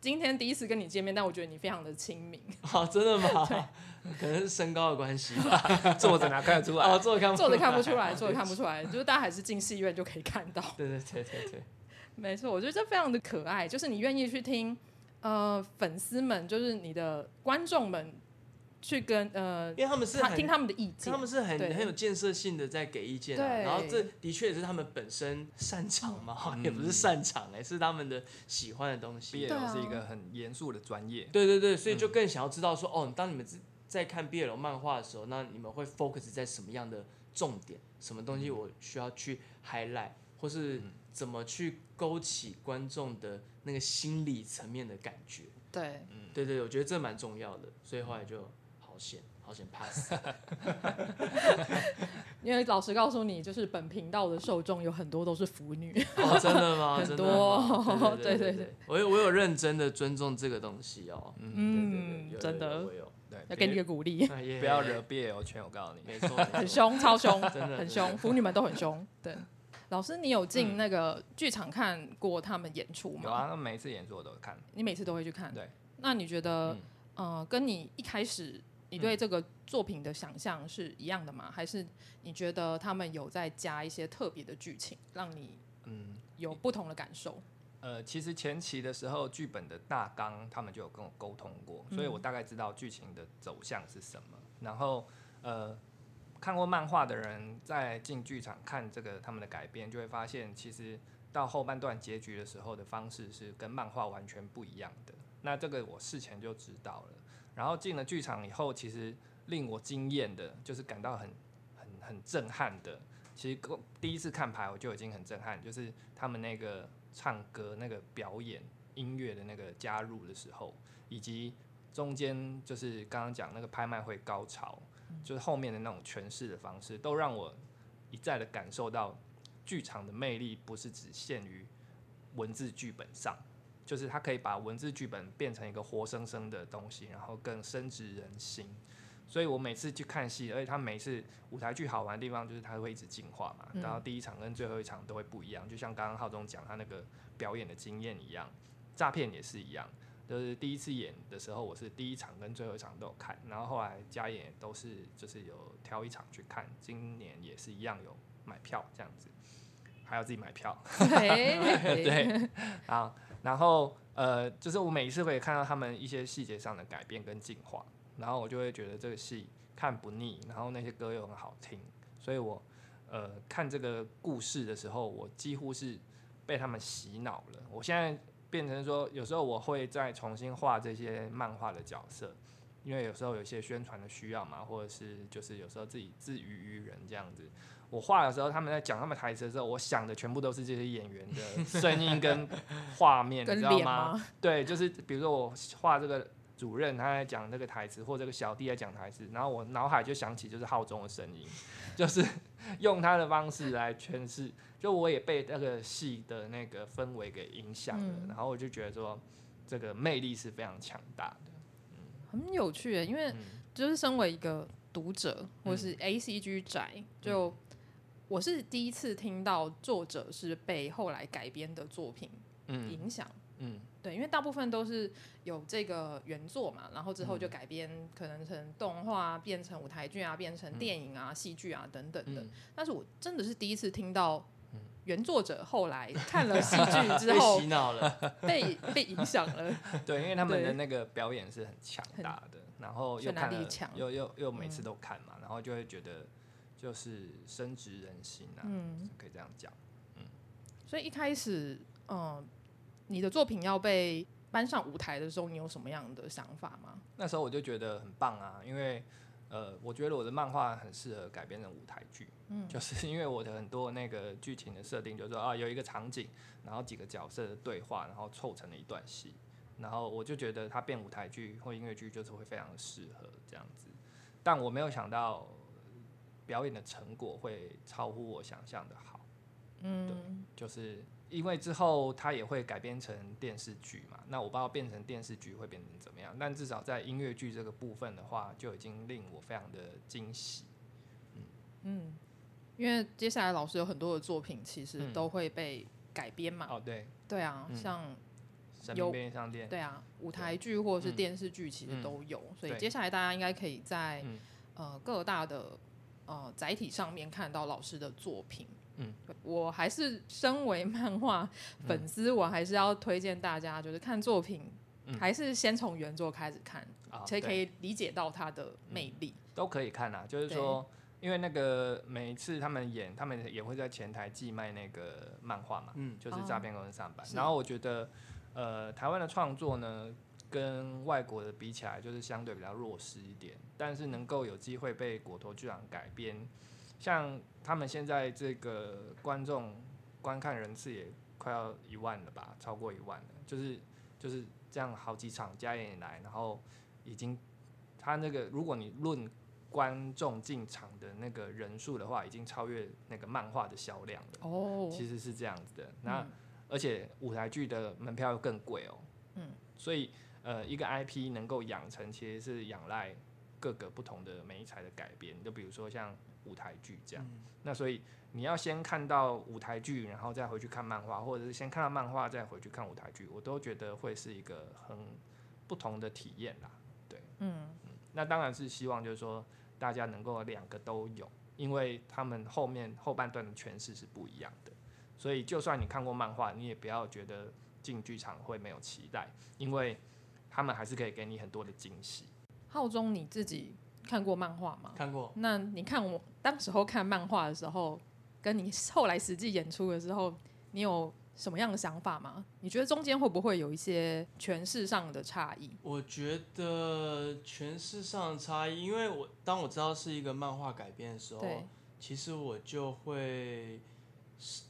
今天第一次跟你见面，但我觉得你非常的亲民。好、哦，真的吗？可能是身高的关系吧。坐着哪看得出来？哦，坐着看。坐着看不出来，坐着看不出来，就是大家还是进戏院就可以看到。对对对对对，没错，我觉得这非常的可爱，就是你愿意去听，呃，粉丝们，就是你的观众们。去跟呃，因为他们是很听他们的意见，他们是很很有建设性的在给意见啊。然后这的确也是他们本身擅长嘛，嗯、也不是擅长哎、欸，是他们的喜欢的东西。BL 是一个很严肃的专业。对对对，所以就更想要知道说，哦，当你们在看 BL 漫画的时候，那你们会 focus 在什么样的重点？什么东西我需要去 highlight，或是怎么去勾起观众的那个心理层面的感觉？对，嗯，对对，我觉得这蛮重要的，所以后来就。险，好险 pass。因为老实告诉你，就是本频道的受众有很多都是腐女。哦，真的吗？很多。对对对，我有我有认真的尊重这个东西哦。嗯，真的。我有。对，要给你个鼓励。不要惹 BL 圈，我告诉你。没错。很凶，超凶，真的很凶，腐女们都很凶。对。老师，你有进那个剧场看过他们演出吗？有啊，那每次演出我都看。你每次都会去看？对。那你觉得，呃，跟你一开始。你对这个作品的想象是一样的吗？还是你觉得他们有在加一些特别的剧情，让你嗯有不同的感受？呃，其实前期的时候，剧本的大纲他们就有跟我沟通过，所以我大概知道剧情的走向是什么。然后呃，看过漫画的人在进剧场看这个他们的改编，就会发现其实到后半段结局的时候的方式是跟漫画完全不一样的。那这个我事前就知道了。然后进了剧场以后，其实令我惊艳的，就是感到很、很、很震撼的。其实第一次看牌我就已经很震撼，就是他们那个唱歌那个表演，音乐的那个加入的时候，以及中间就是刚刚讲那个拍卖会高潮，就是后面的那种诠释的方式，都让我一再的感受到剧场的魅力不是只限于文字剧本上，就是它可以把文字剧本变成一个活生生的东西，然后更深植人心。所以我每次去看戏，而且他每次舞台剧好玩的地方就是它会一直进化嘛，然后第一场跟最后一场都会不一样，就像刚刚浩中讲他那个表演的经验一样，诈骗也是一样，就是第一次演的时候我是第一场跟最后一场都有看，然后后来加演都是就是有挑一场去看，今年也是一样有买票这样子，还要自己买票，对，好，然后呃就是我每一次会看到他们一些细节上的改变跟进化。然后我就会觉得这个戏看不腻，然后那些歌又很好听，所以我呃看这个故事的时候，我几乎是被他们洗脑了。我现在变成说，有时候我会再重新画这些漫画的角色，因为有时候有些宣传的需要嘛，或者是就是有时候自己自娱于人这样子。我画的时候，他们在讲他们台词的时候，我想的全部都是这些演员的声音跟 画面，你知道吗？对，就是比如说我画这个。主任他在讲这个台词，或这个小弟在讲台词，然后我脑海就想起就是浩中的声音，就是用他的方式来诠释，就我也被那个戏的那个氛围给影响了，嗯，然后我就觉得说这个魅力是非常强大的，嗯，很有趣耶，因为就是身为一个读者或是 ACG 宅，就我是第一次听到作者是被后来改编的作品影响，嗯。嗯对，因为大部分都是有这个原作嘛，然后之后就改编，可能成动画，变成舞台剧啊，变成电影啊、戏剧啊等等的。但是我真的是第一次听到原作者后来 看了戏剧之后被洗脑了，被被影响了。对，因为他们的那个表演是很强大的，然后又看了，又又又每次都看嘛，然后就会觉得就是深植人心啊，嗯，可以这样讲。嗯，所以一开始，嗯。你的作品要被搬上舞台的时候，你有什么样的想法吗？那时候我就觉得很棒啊，因为呃，我觉得我的漫画很适合改编成舞台剧，嗯，就是因为我的很多那个剧情的设定，就是说啊，有一个场景，然后几个角色的对话，然后凑成了一段戏，然后我就觉得它变舞台剧或音乐剧就是会非常的适合这样子，但我没有想到表演的成果会超乎我想象的好，嗯，对，就是。因为之后它也会改编成电视剧嘛，那我不知道变成电视剧会变成怎么样，但至少在音乐剧这个部分的话，就已经令我非常的惊喜。嗯嗯，因为接下来老师有很多的作品，其实都会被改编嘛。哦，对，对啊，嗯、像有便利商店，对啊，舞台剧或者是电视剧其实都有，所以接下来大家应该可以在、嗯、呃各大的呃载体上面看到老师的作品。嗯，我还是身为漫画粉丝，我还是要推荐大家，就是看作品，还是先从原作开始看，才可以理解到它的魅力。都可以看啊，就是说，因为那个每一次他们演，他们也会在前台寄卖那个漫画嘛，嗯，就是诈骗公司上班。然后我觉得，呃，台湾的创作呢，跟外国的比起来，就是相对比较弱势一点，但是能够有机会被果陀剧场改编。像他们现在这个观众观看人次也快要一万了吧，超过一万了，就是就是这样好几场加演来，然后已经他那个如果你论观众进场的那个人数的话，已经超越那个漫画的销量了。哦，其实是这样子的。那而且舞台剧的门票又更贵哦。嗯，所以呃，一个 IP 能够养成，其实是仰赖各个不同的媒材的改编，就比如说像。舞台剧这样，那所以你要先看到舞台剧，然后再回去看漫画，或者是先看到漫画再回去看舞台剧，我都觉得会是一个很不同的体验啦。对，嗯，那当然是希望就是说大家能够两个都有，因为他们后面后半段的诠释是不一样的，所以就算你看过漫画，你也不要觉得进剧场会没有期待，因为他们还是可以给你很多的惊喜。浩中你自己。看过漫画吗？看过。那你看我当时候看漫画的时候，跟你后来实际演出的时候，你有什么样的想法吗？你觉得中间会不会有一些诠释上的差异？我觉得诠释上的差异，因为我当我知道是一个漫画改编的时候，其实我就会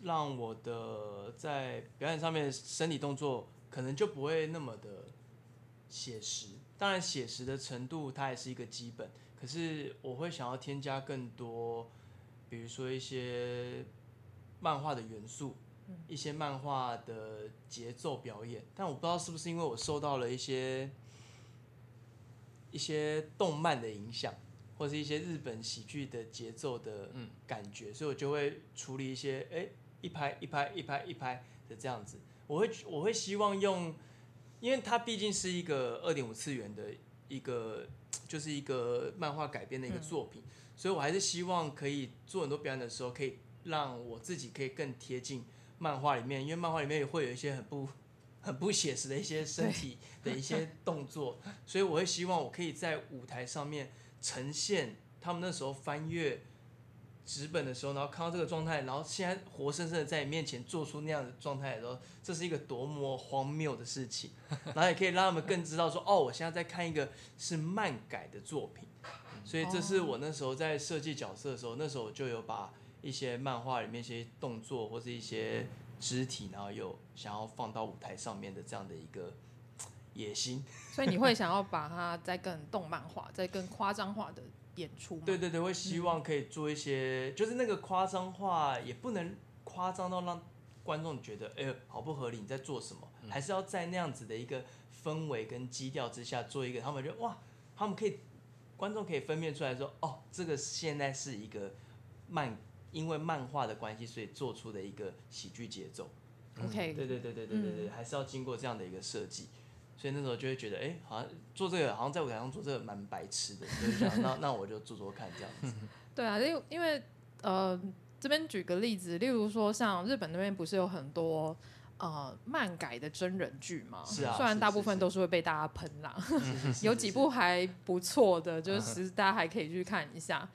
让我的在表演上面的身体动作可能就不会那么的写实。当然，写实的程度它也是一个基本，可是我会想要添加更多，比如说一些漫画的元素，一些漫画的节奏表演。但我不知道是不是因为我受到了一些一些动漫的影响，或是一些日本喜剧的节奏的感觉，所以我就会处理一些哎一拍一拍一拍一拍的这样子。我会我会希望用。因为它毕竟是一个二点五次元的一个，就是一个漫画改编的一个作品，嗯，所以我还是希望可以做很多表演的时候，可以让我自己可以更贴近漫画里面，因为漫画里面也会有一些很不 很不写实的一些身体 的一些动作，所以我会希望我可以在舞台上面呈现他们那时候翻阅。纸本的时候，然后看到这个状态，然后现在活生生的在你面前做出那样的状态的时候，这是一个多么荒谬的事情。然后也可以让他们更知道说，哦，我现在在看一个是漫改的作品。所以这是我那时候在设计角色的时候，那时候就有把一些漫画里面一些动作或是一些肢体，然后有想要放到舞台上面的这样的一个野心。所以你会想要把它再更动漫化，再更夸张化的。演出对对对，会希望可以做一些，嗯、就是那个夸张化也不能夸张到让观众觉得，哎呦，好不合理，你在做什么？嗯、还是要在那样子的一个氛围跟基调之下做一个，他们觉得哇，他们可以，观众可以分辨出来说，哦，这个现在是一个漫，因为漫画的关系，所以做出的一个喜剧节奏。OK，对对对对对对对，还是要经过这样的一个设计。所以那时候就会觉得，哎、欸，好像做这个，好像在舞台上做这个蛮白痴的，所以想，那那我就做做看这样子。对啊，因为因为呃，这边举个例子，例如说像日本那边不是有很多呃漫改的真人剧嘛？是啊。虽然大部分都是会被大家喷啦，有几部还不错的，就 是大家还可以去看一下。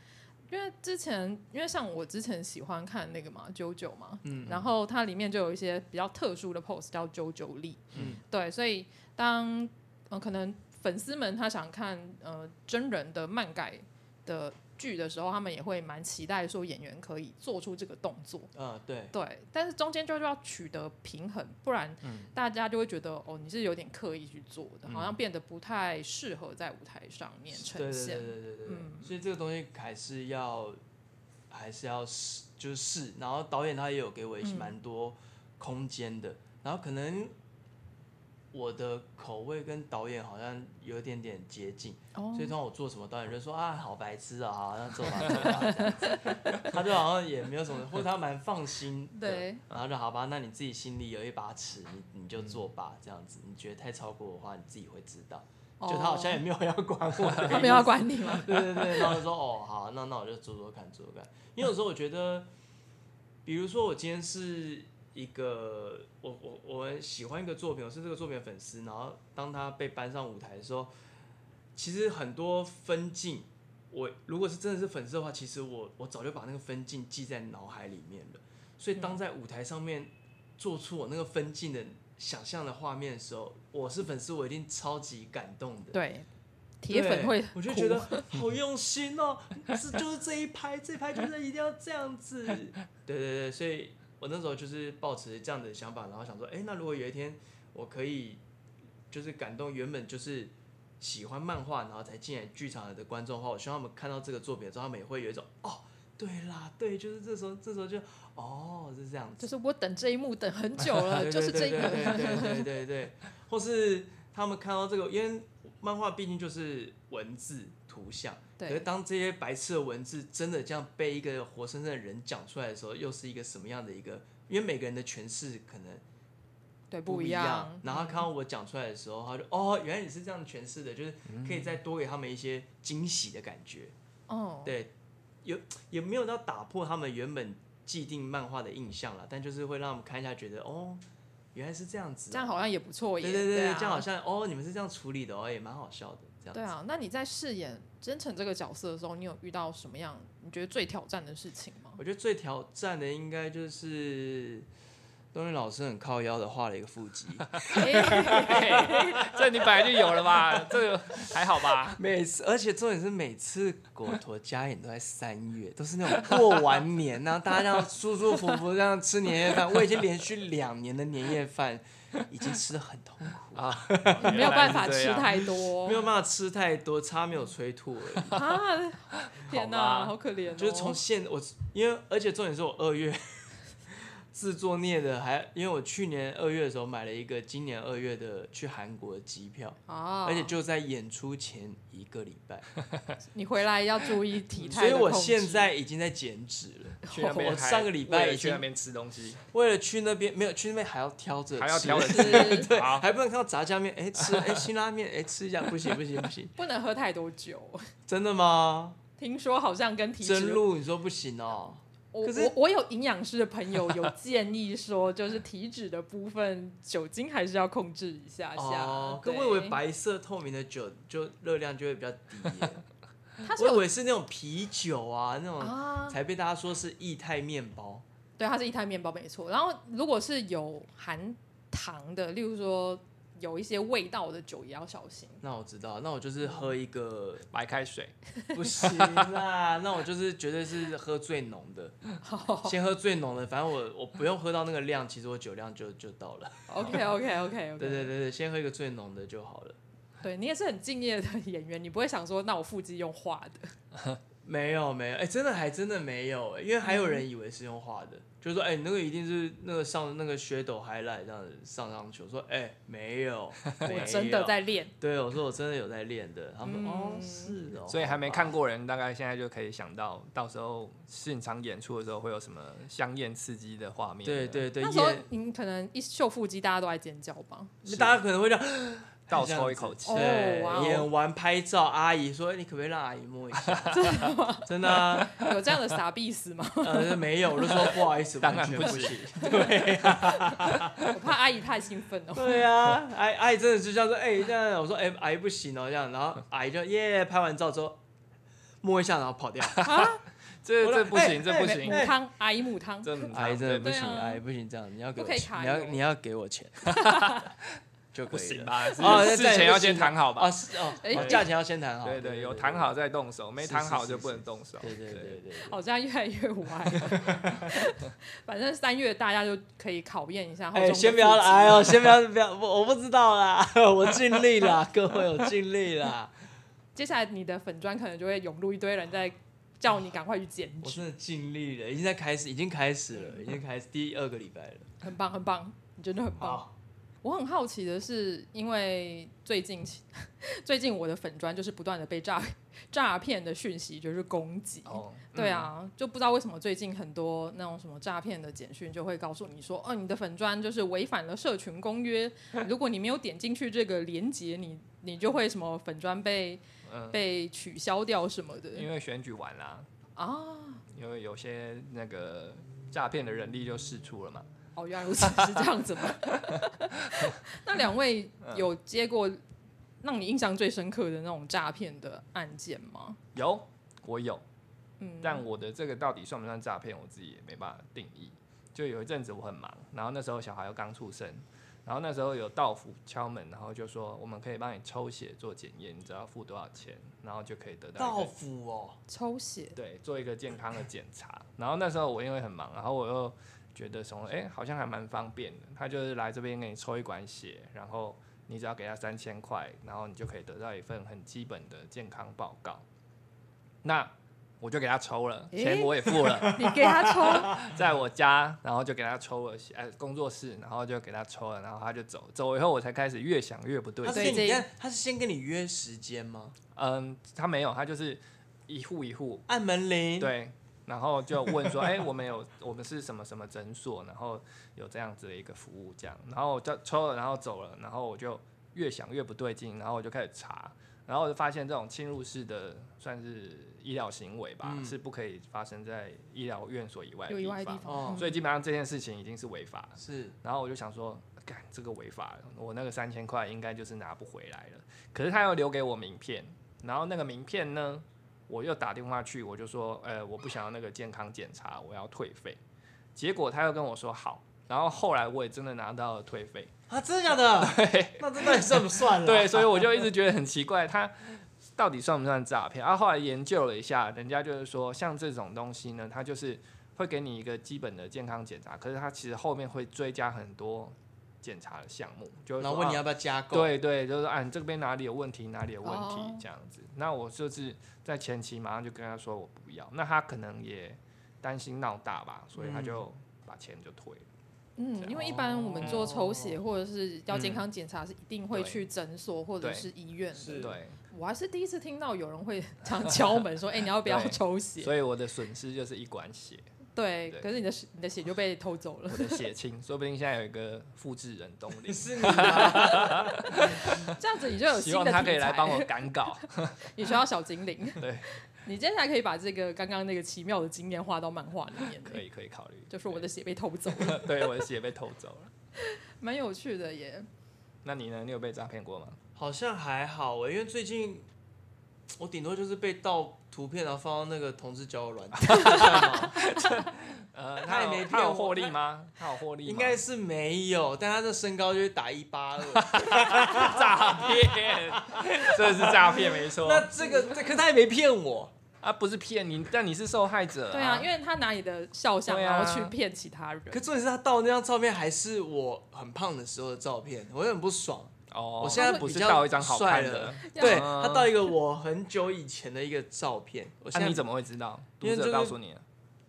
因为之前，因为像我之前喜欢看那个嘛，JoJo 嘛，嗯，然后它里面就有一些比较特殊的 pose 叫 JoJo 力，嗯，对，所以当呃可能粉丝们他想看呃真人的漫改的。剧的时候，他们也会蛮期待说演员可以做出这个动作。嗯，对。对，但是中间就要取得平衡，不然大家就会觉得哦，你是有点刻意去做的，好像变得不太适合在舞台上面呈现。对对对对对。嗯，所以这个东西还是要还是要试，就是试。然后导演他也有给我蛮多空间的，然后可能。我的口味跟导演好像有一点点接近，oh. 所以通常我做什么，导演就说啊，好白痴啊，好，像做吧做吧这样子，他就好像也没有什么，或者他蛮放心的，对，然后就好吧，那你自己心里有一把尺，你你就做吧，这样子，你觉得太超过的话，你自己会知道。Oh. 就他好像也没有要管我，他没有要管你吗？对对对，然后就说哦好，那那我就做做看，做做看，因为有时候我觉得，比如说我今天是。一个我我我喜欢一个作品，我是这个作品的粉丝。然后当他被搬上舞台的时候，其实很多分镜，我如果是真的是粉丝的话，其实我我早就把那个分镜记在脑海里面了。所以当在舞台上面做出我那个分镜的想象的画面的时候，我是粉丝，我一定超级感动的。对，铁粉会，我就觉得 好用心哦，是就是这一拍，这一拍就是一定要这样子。对对对，所以。我那时候就是抱持这样的想法，然后想说，哎，那如果有一天我可以，就是感动原本就是喜欢漫画，然后才进来剧场的观众的话，我希望他们看到这个作品之后，他们也会有一种，哦，对啦，对，就是这时候，这时候就，哦，是这样子，就是我等这一幕等很久了，就是这一幕，对对对对对，或是他们看到这个，因为漫画毕竟就是文字。图像，可是当这些白痴的文字真的这样被一个活生生的人讲出来的时候，又是一个什么样的一个？因为每个人的诠释可能对不一样。然后他看到我讲出来的时候，他就哦，原来你是这样诠释的，就是可以再多给他们一些惊喜的感觉。哦，对，有也没有到打破他们原本既定漫画的印象了，但就是会让我们看一下，觉得哦，原来是这样子，这样好像也不错。对对对，这样好像哦，你们是这样处理的哦，也蛮好笑的。对啊，那你在饰演真诚这个角色的时候，你有遇到什么样你觉得最挑战的事情吗？我觉得最挑战的应该就是东林老师很靠腰的画了一个腹肌，这你本来就有了吧？这个还好吧？每次，而且重点是每次果陀加演都在三月，都是那种过完年，然后大家这样舒舒服服这样吃年夜饭。我已经连续两年的年夜饭已经吃得很痛苦啊，没有办法吃太多，没有办法吃太多，差没有催吐而已。啊，天哪，好可怜哦！就是从现我，因为而且重点是我二月。自作孽的还，因为我去年二月的时候买了一个今年二月的去韩国的机票，哦，而且就在演出前一个礼拜。你回来要注意体态，所以我现在已经在减脂了。去那边我上个礼拜已经去那边吃东西，为了去那边没有去那边还要挑着，还要挑着 吃，对，还不能看到炸酱面，哎吃，哎辛拉面，哎吃一下，不行不行不行，不能喝太多酒。真的吗？听说好像跟体脂。真露，你说不行哦。我我我有营养师的朋友有 建议说，就是体脂的部分酒精还是要控制一下下。哦，可我以为白色透明的酒就热量就会比较低。我以为是那种啤酒啊，那种才被大家说是液态面包。对，它是液态面包没错。然后如果是有含糖的，例如说。有一些味道的酒也要小心。那我知道，那我就是喝一个白开水，不行啦。那我就是绝对是喝最浓的，先喝最浓的，反正我我不用喝到那个量，其实我酒量就就到了。OK OK OK OK。对对对对，先喝一个最浓的就好了。对，你也是很敬业的演员，你不会想说，那我腹肌用画的。没有没有，哎、欸，真的还真的没有，哎，因为还有人以为是用画的，嗯、就是说，哎、欸，你那个一定是那个上那个 shadow highlight 这样子上上去，我说，哎、欸，没有，我真的在练，对，我说我真的有在练的，他们说，哦，是哦，所以还没看过人，大概现在就可以想到，到时候现场演出的时候会有什么香艳刺激的画面，对对对，那时候你可能一秀腹肌，大家都在尖叫吧，大家可能会这样。倒抽一口气，对，演完拍照，阿姨说：“你可不可以让阿姨摸一下？” 真的吗？真的啊？有这样的傻逼死吗？呃，没有，我就说不好意思，当然不行。对，我怕阿姨太兴奋了。对啊，阿阿姨真的就这样说：“哎，这样。”我说：“哎，阿姨不行哦，这样。”然后阿姨就耶，拍完照之后摸一下，然后跑掉。这这不行，这不行。母汤，阿姨母汤，阿姨真的不行，阿姨不行，这样你要给我钱，你要你要给我钱。就不行吧？事前要先谈好吧？哦，是哦，价钱要先谈好。对对，有谈好再动手，没谈好就不能动手。对对对对。好，这样越来越歪。反正三月大家就可以考验一下。哎，先不要，哎呦，先不要，不要，我我不知道啦，我尽力啦，各位，我尽力啦。接下来你的粉砖可能就会涌入一堆人在叫你赶快去减脂。我真的尽力了，已经在开始，已经开始了，已经开始第二个礼拜了。很棒，很棒，你真的很棒。我很好奇的是，因为最近 最近我的粉砖就是不断的被诈诈骗的讯息就是攻击，对啊，就不知道为什么最近很多那种什么诈骗的简讯就会告诉你说，哦，你的粉砖就是违反了社群公约，如果你没有点进去这个连接，你你就会什么粉砖被、嗯、被取消掉什么的。因为选举完了啊，因为有些那个诈骗的人力就释出了嘛。哦，原来如此，是这样子吗？那两位有接过让你印象最深刻的那种诈骗的案件吗？有，我有。嗯，但我的这个到底算不算诈骗，我自己也没办法定义。就有一阵子我很忙，然后那时候小孩又刚出生，然后那时候有到府敲门，然后就说我们可以帮你抽血做检验，你只要付多少钱，然后就可以得到到府哦，抽血，对，做一个健康的检查。然后那时候我因为很忙，然后我又。觉得什么？哎，好像还蛮方便的。他就是来这边给你抽一管血，然后你只要给他三千块，然后你就可以得到一份很基本的健康报告。那我就给他抽了，钱我也付了。你给他抽？在我家，然后就给他抽了血，哎，工作室，然后就给他抽了，然后他就走。走以后我才开始越想越不对。他是你他是先跟你约时间吗？嗯，他没有，他就是一户一户按门铃。对。然后就问说，哎、欸，我们有，我们是什么什么诊所，然后有这样子的一个服务，这样，然后我就抽了，然后走了，然后我就越想越不对劲，然后我就开始查，然后我就发现这种侵入式的算是医疗行为吧，嗯、是不可以发生在医疗院所以外的地方，地方所以基本上这件事情已经是违法。是，然后我就想说，干这个违法了，我那个三千块应该就是拿不回来了。可是他又留给我名片，然后那个名片呢？我又打电话去，我就说，呃，我不想要那个健康检查，我要退费。结果他又跟我说好，然后后来我也真的拿到了退费啊，真的假的？对，那这到底算不算了？对，所以我就一直觉得很奇怪，他到底算不算诈骗？然后后来研究了一下，人家就是说，像这种东西呢，他就是会给你一个基本的健康检查，可是他其实后面会追加很多检查的项目，就然后问你要不要加购。对对，就是啊，你这边哪里有问题，哪里有问题这样子。那我就是在前期马上就跟他说我不要，那他可能也担心闹大吧，所以他就把钱就退了。嗯，因为一般我们做抽血或者是要健康检查，是一定会去诊所或者是医院的。对，我还是第一次听到有人会 这样敲门说：“哎，你要不要抽血？”所以我的损失就是一管血。对，可是你的血你的血就被偷走了。我的血清，说不定现在有一个复制人动力。是你 这样子你就有希望他可以来帮我赶稿。你需要小精灵。对。你接下来可以把这个刚刚那个奇妙的经验画到漫画里面。可以，可以考虑。就是我的血被偷走了。对，我的血被偷走了。蛮有趣的耶。那你呢？你有被诈骗过吗？好像还好诶，因为最近我顶多就是被盗图片，然后放到那个同志交友软件。呃，他也没，他有获利吗？他有获利？应该是没有，但他的身高就是打一八二。诈骗，这是诈骗，没错。那这个，这可是他也没骗我。啊，不是骗你，但你是受害者、啊。对啊，因为他拿你的肖像，然后去骗其他人。可重点是他盗那张照片还是我很胖的时候的照片，我有点不爽。哦，我现在不是到一张好看的，对，他到一个我很久以前的一个照片。我现在、啊、你怎么会知道？读者告诉你。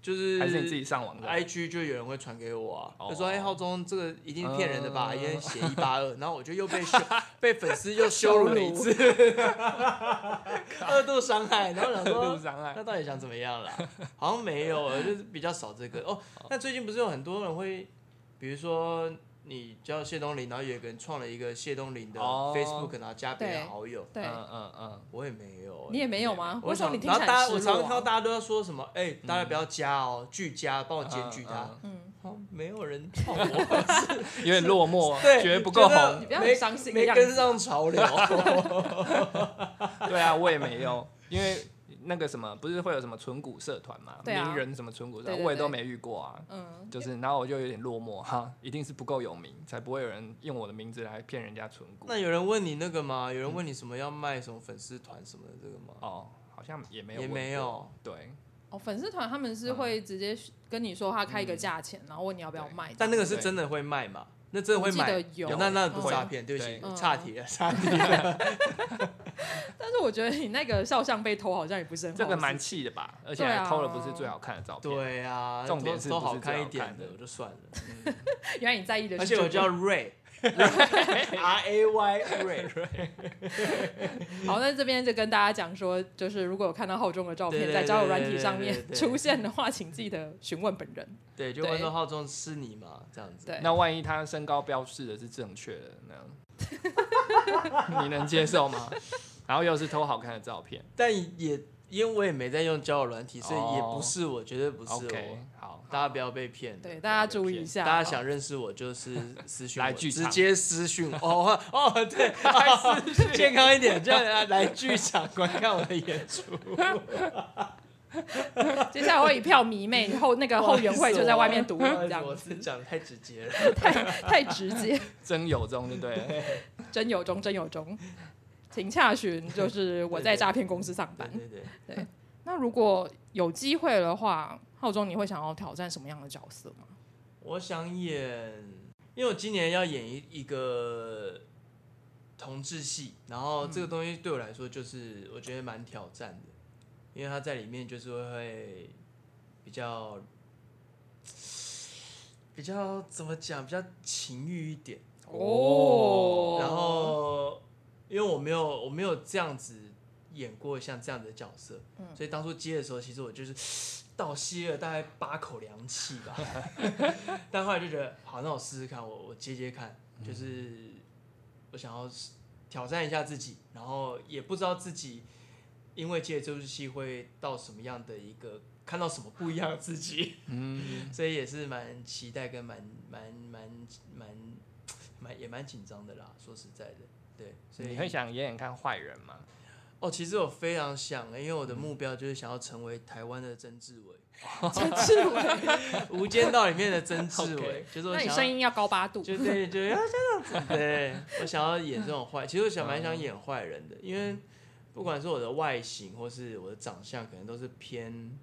就是还是你自己上网的，IG 就有人会传给我啊，就说哎，浩中这个一定是骗人的吧，因为写一八二，然后我就又被羞，被粉丝又羞辱了一次，二度伤害，然后想说，那到底想怎么样啦？好像没有，就是比较少这个哦。那最近不是有很多人会，比如说。你叫谢东林，然后有一个人创了一个谢东林的 Facebook，然后加别人好友。对，嗯嗯嗯，我也没有。你也没有吗？为什么你听起来？然后大家，我常常看到大家都要说什么？哎，大家不要加哦，拒加，帮我检举他。嗯，没有人创我，有点落寞，对，觉得不够红，你不要很伤心，没跟上潮流。对啊，我也没有，因为。那个什么，不是会有什么存股社团嘛？名、啊、人什么存股社团，我也都没遇过啊。嗯，就是，然后我就有点落寞哈，一定是不够有名，才不会有人用我的名字来骗人家存股。那有人问你那个吗？有人问你什么要卖什么粉丝团什么的这个吗？哦，好像也没有，也没有。对，哦，粉丝团他们是会直接跟你说他开一个价钱，嗯、然后问你要不要卖。但那个是真的会卖吗？那真的会买？有，那那不是诈骗，对不起，差题了，岔题了。但是我觉得你那个肖像被偷，好像也不是很。这个蛮气的吧？而且还偷了不是最好看的照片。对啊，重点是偷好看一点的，我就算了。原来你在意的是。而且我叫 Ray，R A Y。好，那这边就跟大家讲说，就是如果有看到浩中的照片在交友软体上面出现的话，请记得询问本人。对，就问说浩中是你吗？这样子。对。那万一他身高标示的是正确的，那 样你能接受吗？然后又是偷好看的照片，但也因为我也没在用交友软体，所以也不是我，绝对不是我。好，大家不要被骗。对，大家注意一下。大家想认识我，就是 私讯我，来剧场，直接私讯。哦哦，对，来私讯，健康一点，这样来剧场观看我的演出。接下来会一票迷妹，后那个后援会就在外面堵，这样。我是讲的太直接了，太太直接。真有中，对不对？真有中，真有中。请洽询，就是我在诈骗公司上班。对对对，对。那如果有机会的话，浩中你会想要挑战什么样的角色吗？我想演，因为我今年要演一一个同志戏，然后这个东西对我来说就是我觉得蛮挑战的，因为他在里面就是会比较比较怎么讲，比较情欲一点哦，然后。因为我没有我没有这样子演过像这样的角色，嗯、所以当初接的时候，其实我就是 倒吸了大概八口凉气吧。但后来就觉得，好，那我试试看，我我接接看，就是我想要挑战一下自己，然后也不知道自己因为接这部戏会到什么样的一个看到什么不一样的自己，嗯，所以也是蛮期待跟蛮蛮蛮蛮 蛮也蛮紧张的啦，说实在的。对，所以你会想演演看坏人吗？哦，其实我非常想，因为我的目标就是想要成为台湾的曾志伟。曾志伟，无间道里面的曾志伟 就是那你声音要高八度，就对，就要这样子。对，我想要演这种坏，其实我想蛮想演坏人的，因为不管是我的外形或是我的长相，可能都是偏。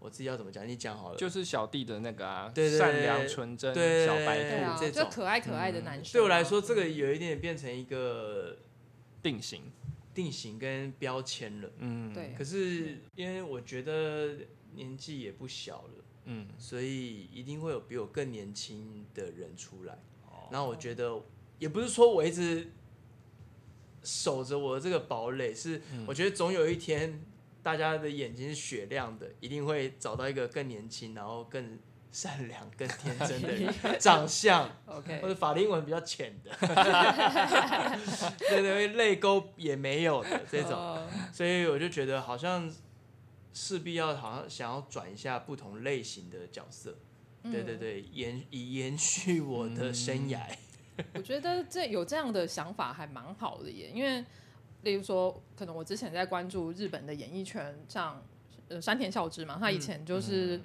我自己要怎么讲？你讲好了。就是小弟的那个啊，对对对善良纯真小白兔、啊、这种，就可爱可爱的男生。对我来说，这个有一点变成一个定型、定型跟标签了。嗯，对。可是因为我觉得年纪也不小了，嗯，所以一定会有比我更年轻的人出来。然后我觉得，也不是说我一直守着我的这个堡垒，是我觉得总有一天。大家的眼睛是雪亮的，一定会找到一个更年轻，然后更善良、更天真的人，长相，OK，或者法令纹比较浅的，对 对，泪沟也没有的这种，所以我就觉得好像势必要好像想要转一下不同类型的角色，对对对，延以延续我的生涯。我觉得这有这样的想法还蛮好的耶，因为。例如说，可能我之前在关注日本的演艺圈，像呃山田孝之嘛，他以前就是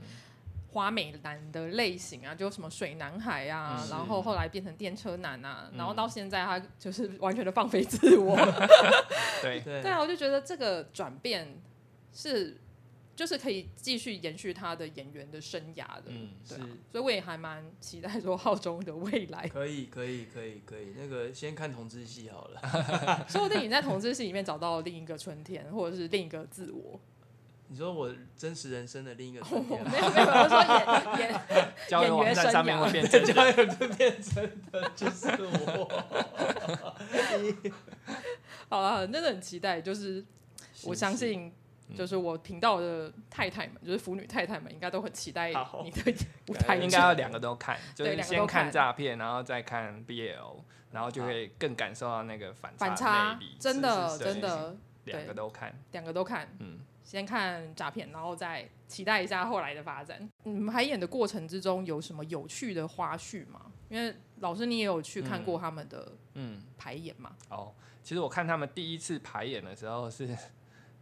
花美男的类型啊，就什么水男孩啊，嗯、然后后来变成电车男啊，然后到现在他就是 完全的放飞自我。对对啊，我就觉得这个转变是。就是可以继续延续他的演员的生涯的，嗯，对啊，所以我也还蛮期待说浩中的未来。可以，可以，可以，可以。那个先看同志戏好了，说不定你在同志戏里面找到另一个春天，或者是另一个自我。你说我真实人生的另一个春天？没有没有，我说演演演员生涯会变真的，就变真的就是我。好了，真的很期待，就是我相信。就是我频道的太太们，就是腐女太太们，应该都很期待你的舞台。应该要两个都看，就是先看诈骗，然后再看 BL，然后就会更感受到那个反反差。真的真的，两个都看，两个都看。嗯，先看诈骗，然后再期待一下后来的发展。你们排演的过程之中有什么有趣的花絮吗？因为老师你也有去看过他们的嗯排演嘛？哦，其实我看他们第一次排演的时候是。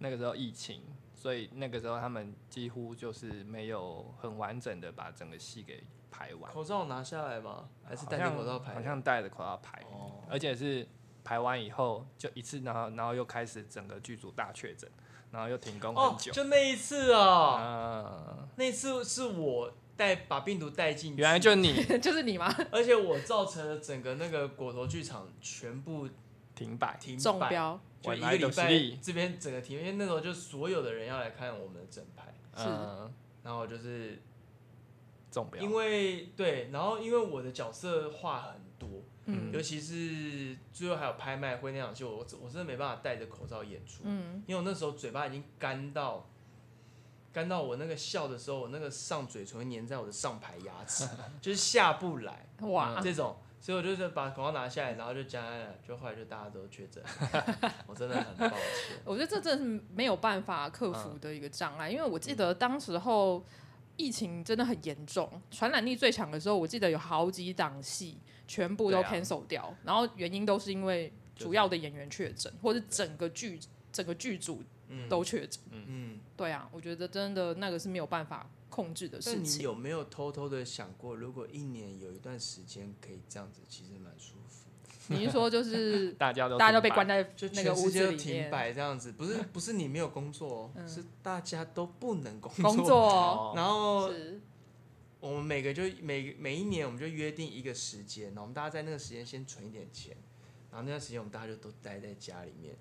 那个时候疫情，所以那个时候他们几乎就是没有很完整的把整个戏给排完。口罩拿下来吗？还是戴着口罩排？好像戴着口罩排。哦。而且是排完以后就一次，然后然后又开始整个剧组大确诊，然后又停工很久。哦，就那一次哦。嗯。那次是我带把病毒带进去。原来就你，就是你吗？而且我造成了整个那个果头剧场全部停摆，停中标。就一个礼拜，这边整个停，因为那时候就所有的人要来看我们的整排，是，然后就是中标，因为对，然后因为我的角色话很多，嗯，尤其是最后还有拍卖会那场戏，我我真的没办法戴着口罩演出，嗯，因为我那时候嘴巴已经干到，干到我那个笑的时候，我那个上嘴唇会粘在我的上排牙齿，就是下不来，哇，这种。所以我就是把口罩拿下来，然后就讲，就后来就大家都确诊，我真的很抱歉。我觉得这真的是没有办法克服的一个障碍，因为我记得当时候疫情真的很严重，传染力最强的时候，我记得有好几档戏全部都 cancel 掉，然后原因都是因为主要的演员确诊，或者整个剧整个剧组都确诊。嗯，对啊，我觉得真的那个是没有办法控制的事情。你有没有偷偷的想过，如果一年有一段时间可以这样子，其实蛮舒服。你是说就是 大家都大家都被关在就那个屋子里面停摆这样子？不是不是你没有工作，嗯、是大家都不能工作。工作，然后我们每个就每每一年我们就约定一个时间，然后我们大家在那个时间先存一点钱，然后那段时间我们大家就都待在家里面。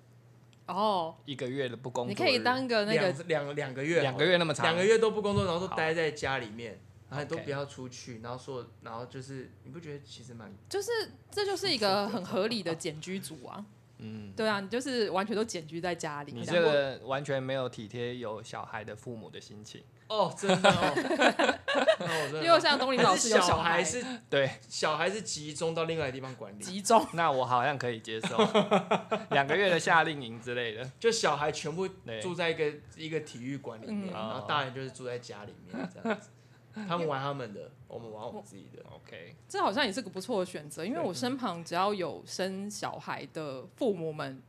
哦，一个月的不工作，你可以当个那个两两个月，两个月那么长，两个月都不工作，然后都待在家里面，然后都不要出去，然后说，然后就是你不觉得其实蛮，就是这就是一个很合理的简居族啊，嗯，对啊，你就是完全都简居在家里，你这个完全没有体贴有小孩的父母的心情。哦，真的哦，因为像东林老师有小孩，是 对，小孩是集中到另外一个地方管理，集中，那我好像可以接受，两个月的夏令营之类的，就小孩全部住在一个一个体育馆里面，然后大人就是住在家里面这样子，他们玩他们的，我们玩我们自己的，OK，这好像也是个不错的选择，因为我身旁只要有生小孩的父母们。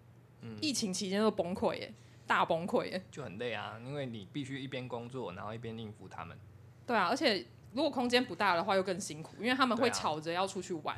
嗯、疫情期间都崩溃耶，大崩溃耶，就很累啊，因为你必须一边工作，然后一边应付他们。对啊，而且如果空间不大的话，又更辛苦，因为他们会吵着要出去玩。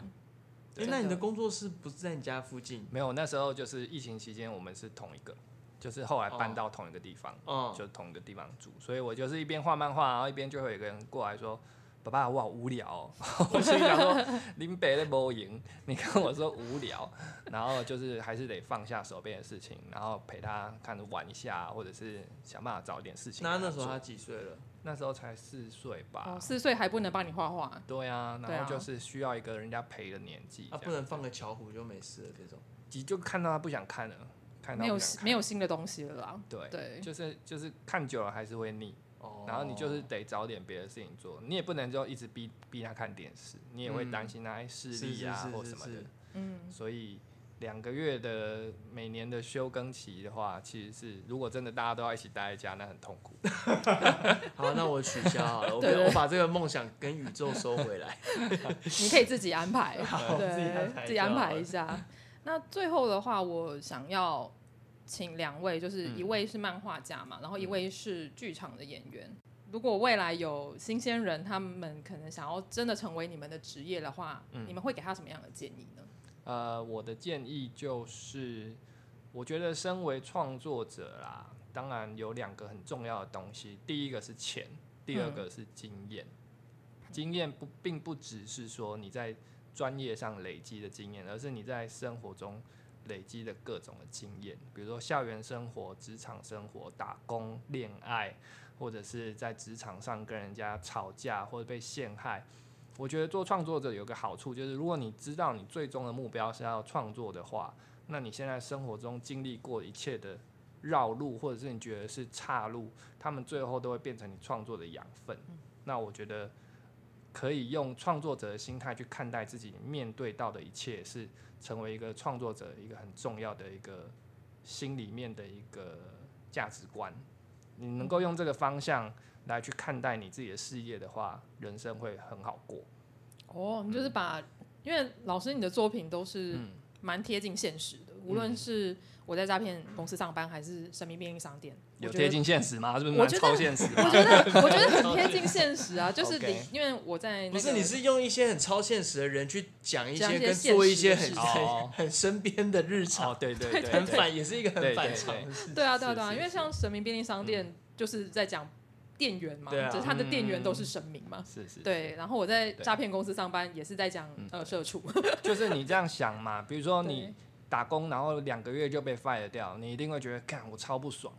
哎、啊，那你的工作室不是在你家附近？没有，那时候就是疫情期间，我们是同一个，就是后来搬到同一个地方，哦、就同一个地方住，所以我就是一边画漫画，然后一边就会有一个人过来说。爸爸，我好无聊哦。我心想说，林北的播赢，你跟我说无聊，然后就是还是得放下手边的事情，然后陪他看着玩一下，或者是想办法找一点事情。那那时候他几岁了？那时候才四岁吧。哦，四岁还不能帮你画画。对啊，然后就是需要一个人家陪的年纪。啊，不能放个巧虎就没事了这种。你就看到他不想看了，看到没有没有新的东西了啦。对对，就是就是看久了还是会腻。然后你就是得找点别的事情做，你也不能就一直逼逼他看电视，你也会担心他视力啊或什么的。嗯，所以两个月的每年的休更期的话，其实是如果真的大家都要一起待在家，那很痛苦。好，那我取消好了，我我把这个梦想跟宇宙收回来。你可以自己安排，对，自己安排一下。那最后的话，我想要。请两位，就是一位是漫画家嘛，嗯、然后一位是剧场的演员。嗯、如果未来有新鲜人，他们可能想要真的成为你们的职业的话，嗯、你们会给他什么样的建议呢？呃，我的建议就是，我觉得身为创作者啦，当然有两个很重要的东西，第一个是钱，第二个是经验。嗯、经验不并不只是说你在专业上累积的经验，而是你在生活中。累积的各种的经验，比如说校园生活、职场生活、打工、恋爱，或者是在职场上跟人家吵架或者被陷害。我觉得做创作者有个好处，就是如果你知道你最终的目标是要创作的话，那你现在生活中经历过一切的绕路，或者是你觉得是岔路，他们最后都会变成你创作的养分。那我觉得可以用创作者的心态去看待自己面对到的一切是。成为一个创作者，一个很重要的一个心里面的一个价值观。你能够用这个方向来去看待你自己的事业的话，人生会很好过。哦，你就是把，嗯、因为老师你的作品都是蛮贴近现实无论是。我在诈骗公司上班，还是神明便利商店？有贴近现实吗？是不是蛮超现实？我觉得我觉得很 贴近现实啊，就是你因为我在不是你是用一些很超现实的人去讲一些跟做一些很很 很身边的日常，对对 对，很反也是一个很反常。对啊对啊对啊，因为像神明便利商店就是在讲店员嘛，就是他的店员都是神明嘛，是是。对，然后我在诈骗公司上班也是在讲呃社畜，就是你这样想嘛，比如说你。打工，然后两个月就被 fire 掉，你一定会觉得，干我超不爽，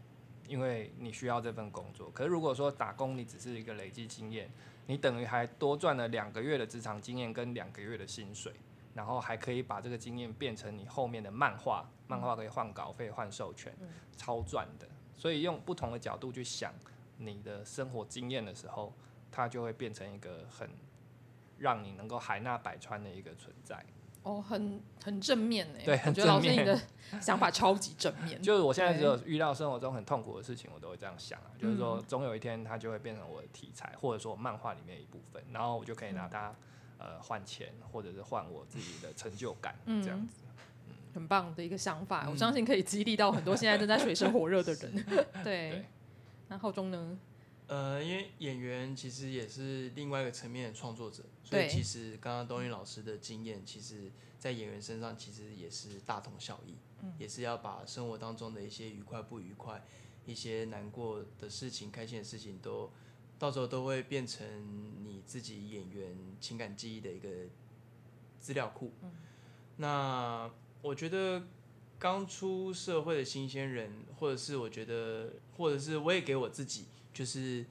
因为你需要这份工作。可是如果说打工，你只是一个累积经验，你等于还多赚了两个月的职场经验跟两个月的薪水，然后还可以把这个经验变成你后面的漫画，漫画可以换稿费、换授权，超赚的。所以用不同的角度去想你的生活经验的时候，它就会变成一个很让你能够海纳百川的一个存在。哦，很很正面哎，对，很正面。我觉得老师你的 想法超级正面。就是我现在只有遇到生活中很痛苦的事情，我都会这样想啊，就是说总有一天它就会变成我的题材，或者说漫画里面一部分，然后我就可以拿它呃换钱，或者是换我自己的成就感，这样子。嗯，很棒的一个想法，我相信可以激励到很多现在正在水深火热的人。对，那浩中呢？呃，因为演员其实也是另外一个层面的创作者，所以其实刚刚东云老师的经验，其实在演员身上其实也是大同小异，嗯、也是要把生活当中的一些愉快不愉快、一些难过的事情、开心的事情都，到时候都会变成你自己演员情感记忆的一个资料库。嗯、那我觉得刚出社会的新鲜人，或者是我觉得，或者是我也给我自己。就是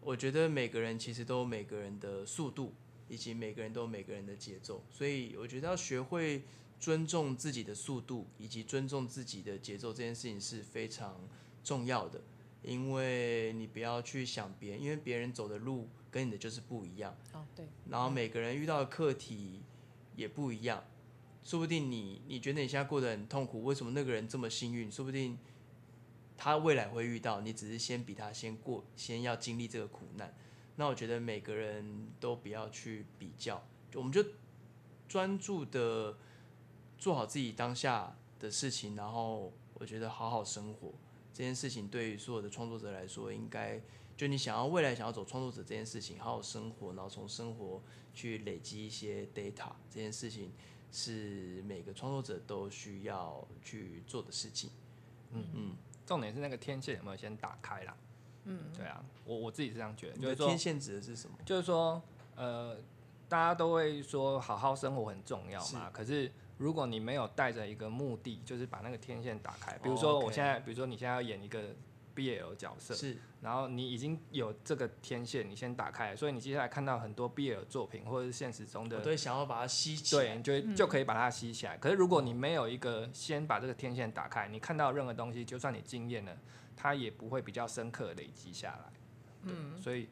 我觉得每个人其实都有每个人的速度，以及每个人都有每个人的节奏，所以我觉得要学会尊重自己的速度，以及尊重自己的节奏，这件事情是非常重要的。因为你不要去想别人，因为别人走的路跟你的就是不一样。哦，对。然后每个人遇到的课题也不一样，说不定你你觉得你现在过得很痛苦，为什么那个人这么幸运？说不定。他未来会遇到，你只是先比他先过，先要经历这个苦难。那我觉得每个人都不要去比较，我们就专注的做好自己当下的事情，然后我觉得好好生活。这件事情，对于所有的创作者来说，应该就你想要未来想要走创作者这件事情，好好生活，然后从生活去累积一些 data，这件事情是每个创作者都需要去做的事情。嗯。嗯，重点是那个天线有没有先打开啦？嗯，对啊，我我自己是这样觉得。就是天线指的是什么？就是说，呃，大家都会说好好生活很重要嘛，是可是。如果你没有带着一个目的，就是把那个天线打开，比如说我现在，比如说你现在要演一个 BL 角色，是，然后你已经有这个天线，你先打开，所以你接下来看到很多 BL 作品或者是现实中的，我都想要把它吸起来，对，你就就可以把它吸起来。可是如果你没有一个先把这个天线打开，你看到任何东西，就算你经验了，它也不会比较深刻累积下来。嗯，所以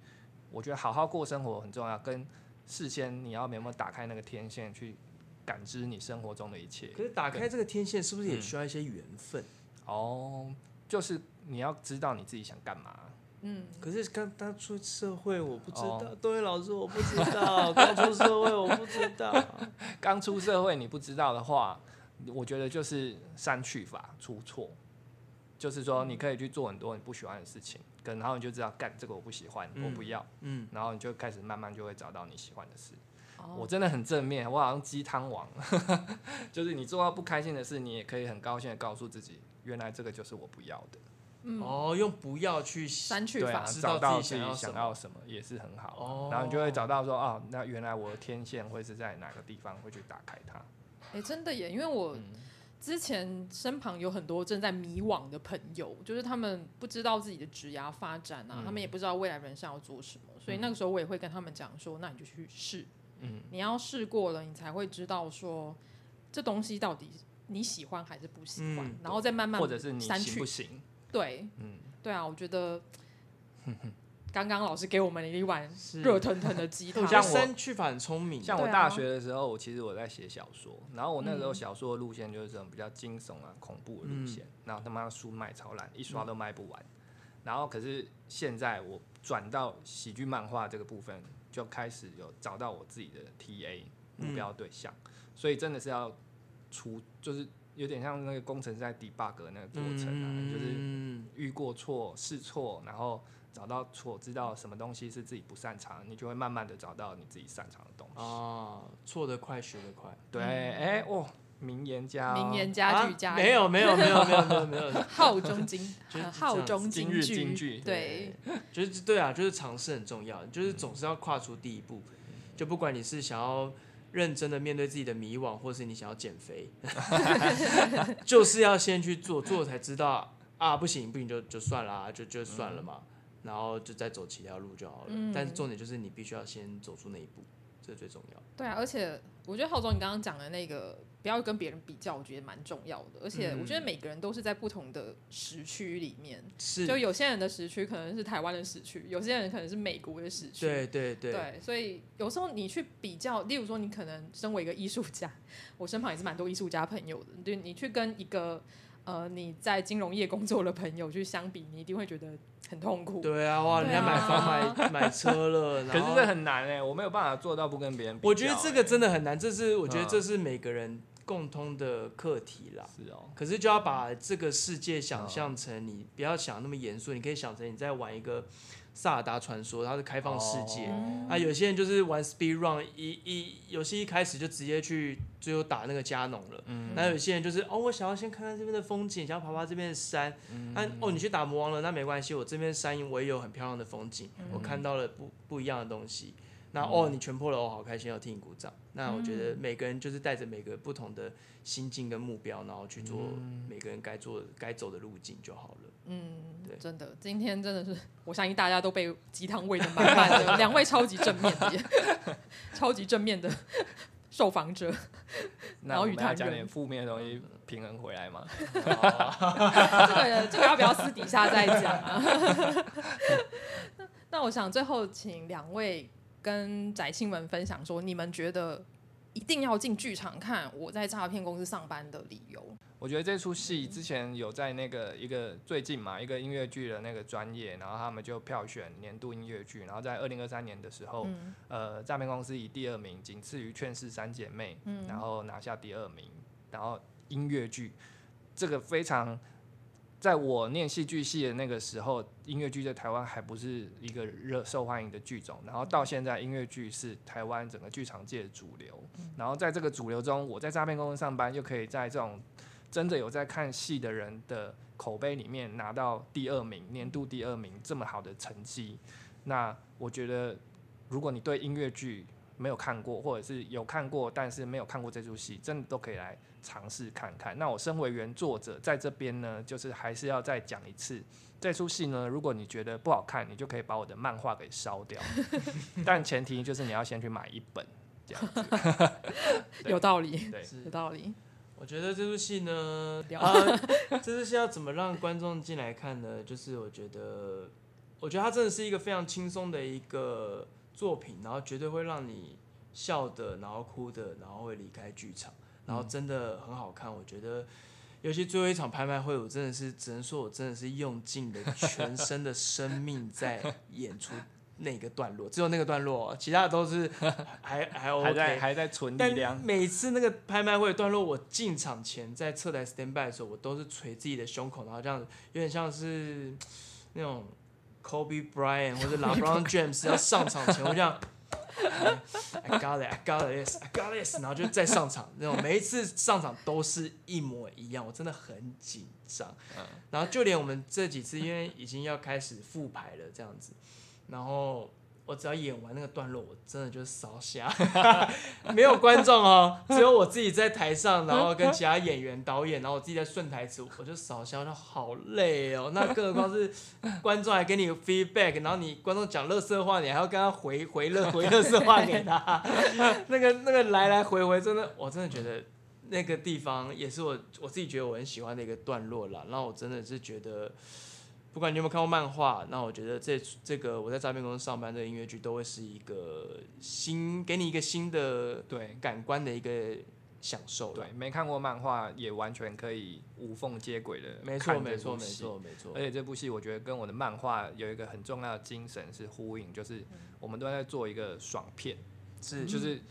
我觉得好好过生活很重要，跟事先你要有没有打开那个天线去。感知你生活中的一切。可是打开这个天线，是不是也需要一些缘分？嗯。哦，就是你要知道你自己想干嘛。嗯。可是刚刚出社会，我不知道。多位、哦、老师，我不知道。刚出社会，我不知道。刚出社会，你不知道的话，我觉得就是删去法出错。就是说，你可以去做很多你不喜欢的事情，跟然后你就知道，干这个我不喜欢，嗯、我不要。嗯。然后你就开始慢慢就会找到你喜欢的事。我真的很正面，我好像鸡汤王，就是你做到不开心的事，你也可以很高兴的告诉自己，原来这个就是我不要的。嗯、哦，用不要去删去法，找到自己想要什么也是很好。哦、然后你就会找到说，哦，那原来我的天线会是在哪个地方，会去打开它。哎、欸，真的耶，因为我之前身旁有很多正在迷惘的朋友，就是他们不知道自己的职涯发展啊，嗯、他们也不知道未来人生要做什么，所以那个时候我也会跟他们讲说，那你就去试。嗯，你要试过了，你才会知道说这东西到底你喜欢还是不喜欢，嗯、然后再慢慢或者是你行不行？对，嗯，对啊，我觉得刚刚老师给我们了一碗热腾腾的鸡汤，像我去法很聪明。像我大学的时候，我其实我在写小说，然后我那时候小说的路线就是这种比较惊悚啊、恐怖的路线，嗯、然后他妈书卖超烂，一刷都卖不完。嗯、然后可是现在我转到喜剧漫画这个部分。就开始有找到我自己的 TA 目标对象，嗯、所以真的是要出，就是有点像那个工程师在 debug 那个过程啊，嗯、就是遇过错试错，然后找到错，知道什么东西是自己不擅长，你就会慢慢的找到你自己擅长的东西。啊，错得快，学得快。对，哎、嗯，哇、欸。名言家，名言佳句佳，没有没有没有没有没有没有，号中金，号中金句。金句，对，就是对啊，就是尝试很重要，就是总是要跨出第一步，就不管你是想要认真的面对自己的迷惘，或是你想要减肥，就是要先去做，做才知道啊，不行不行就就算了，就就算了嘛，然后就再走其他路就好了。但是重点就是你必须要先走出那一步，这最重要。对啊，而且我觉得浩总你刚刚讲的那个。不要跟别人比较，我觉得蛮重要的。而且我觉得每个人都是在不同的时区里面，是就有些人的时区可能是台湾的时区，有些人可能是美国的时区。对对对。对，所以有时候你去比较，例如说你可能身为一个艺术家，我身旁也是蛮多艺术家朋友的，对，你去跟一个呃你在金融业工作的朋友去相比，你一定会觉得。很痛苦。对啊，哇，人家买房买买车了，可是这很难哎，我没有办法做到不跟别人比。我觉得这个真的很难，这是我觉得这是每个人共通的课题啦。是哦。可是就要把这个世界想象成你不要想那么严肃，你可以想成你在玩一个。萨尔达传说，它是开放世界、oh. 啊，有些人就是玩 speed run，一一游戏一开始就直接去最后打那个加农了。嗯，那有些人就是哦，我想要先看看这边的风景，想要爬爬这边的山。嗯，啊、哦，你去打魔王了，那没关系，我这边山我也有很漂亮的风景，嗯、我看到了不不一样的东西。那哦，你全破了，我好开心，要替你鼓掌。那我觉得每个人就是带着每个不同的心境跟目标，然后去做每个人该做该走的路径就好了。嗯，对，真的，今天真的是，我相信大家都被鸡汤喂的满满的，两位超级正面的，超级正面的受访者。然后与他讲点负面的东西，平衡回来嘛。这个这个要不要私底下再讲啊？那我想最后请两位跟宅青们分享说，你们觉得一定要进剧场看我在诈骗公司上班的理由。我觉得这出戏之前有在那个一个最近嘛一个音乐剧的那个专业，然后他们就票选年度音乐剧，然后在二零二三年的时候，嗯、呃，诈骗公司以第二名，仅次于《劝世三姐妹》，嗯，然后拿下第二名，然后音乐剧。这个非常，在我念戏剧系的那个时候，音乐剧在台湾还不是一个热受欢迎的剧种，然后到现在，音乐剧是台湾整个剧场界的主流。然后在这个主流中，我在诈骗公司上班，又可以在这种真的有在看戏的人的口碑里面拿到第二名，年度第二名这么好的成绩。那我觉得，如果你对音乐剧没有看过，或者是有看过但是没有看过这出戏，真的都可以来尝试看看。那我身为原作者，在这边呢，就是还是要再讲一次，这出戏呢，如果你觉得不好看，你就可以把我的漫画给烧掉，但前提就是你要先去买一本，这样子。有道理，对，有道理。我觉得这出戏呢，啊，这出戏要怎么让观众进来看呢？就是我觉得。我觉得它真的是一个非常轻松的一个作品，然后绝对会让你笑的，然后哭的，然后会离开剧场，然后真的很好看。我觉得，尤其最后一场拍卖会，我真的是只能说我真的是用尽了全身的生命在演出那个段落，只有那个段落，其他的都是 还还 OK，还在还在存力量。但每次那个拍卖会段落，我进场前在侧台 stand by 的时候，我都是捶自己的胸口，然后这样子有点像是那种。Kobe Bryant 或者 LeBron James 要上场前，我这样，I got it, I got this, I got this，然后就再上场，那种每一次上场都是一模一样，我真的很紧张。然后就连我们这几次，因为已经要开始复牌了，这样子，然后。我只要演完那个段落，我真的就是烧瞎，没有观众哦，只有我自己在台上，然后跟其他演员、导演，然后我自己在顺台词，我就烧瞎，就好累哦。那更何况是观众还给你 feedback，然后你观众讲垃圾话，你还要跟他回回乐回垃圾话给他，那个那个来来回回，真的，我真的觉得那个地方也是我我自己觉得我很喜欢的一个段落啦。然后我真的是觉得。不管你有没有看过漫画，那我觉得这这个我在诈骗公司上班的音乐剧都会是一个新，给你一个新的对感官的一个享受。对，没看过漫画也完全可以无缝接轨的。没错，没错，没错，没错。而且这部戏我觉得跟我的漫画有一个很重要的精神是呼应，就是我们都在做一个爽片，是就是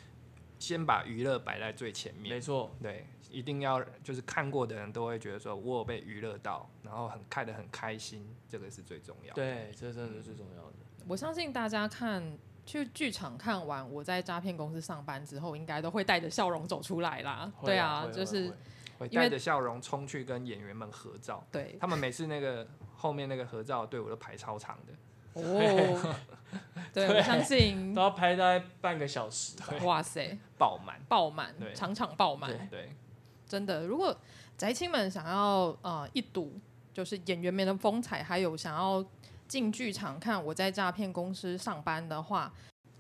先把娱乐摆在最前面。没错，对。一定要就是看过的人都会觉得说，我有被娱乐到，然后很看得很开心，这个是最重要的。对，这真的是最重要的。我相信大家看去剧场看完，我在诈骗公司上班之后，应该都会带着笑容走出来啦。啊对啊，就是会带着笑容冲去跟演员们合照。对，他们每次那个后面那个合照队伍都排超长的。哦，对，我相信都要排大概半个小时。哇塞，爆满，爆满，场场爆满。对。真的，如果宅青们想要呃一睹就是演员们的风采，还有想要进剧场看我在诈骗公司上班的话，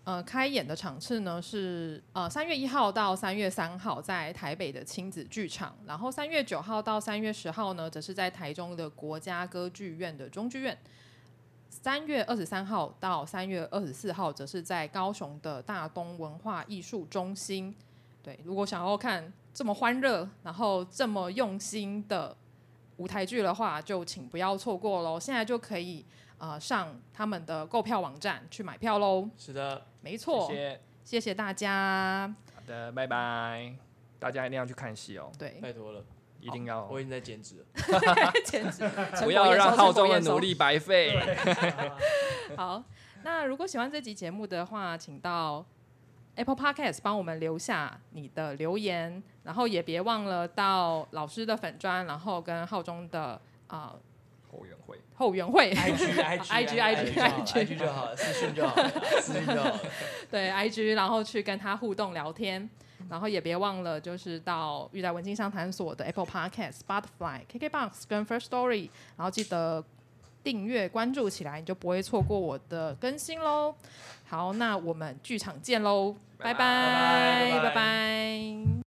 呃，开演的场次呢是呃三月一号到三月三号在台北的亲子剧场，然后三月九号到三月十号呢则是在台中的国家歌剧院的中剧院，三月二十三号到三月二十四号则是在高雄的大东文化艺术中心。对，如果想要看。这么欢乐，然后这么用心的舞台剧的话，就请不要错过喽！现在就可以呃上他们的购票网站去买票喽。是的，没错。谢谢，谢谢大家。好的，拜拜。大家一定要去看戏哦。对，拜托了，一定要。我已经在减脂了。减脂，不要让浩中的努力白费。好，那如果喜欢这集节目的话，请到。Apple Podcast 帮我们留下你的留言，然后也别忘了到老师的粉砖，然后跟浩中的啊、呃、后援会后援会 IG IG IG IG IG 就好了，私讯就好了，私讯就好了。对 IG，然后去跟他互动聊天，然后也别忘了就是到玉带文青商谈所的 Apple Podcast、Spotify、KKBox 跟 First Story，然后记得。订阅关注起来，你就不会错过我的更新喽。好，那我们剧场见喽。拜拜拜拜。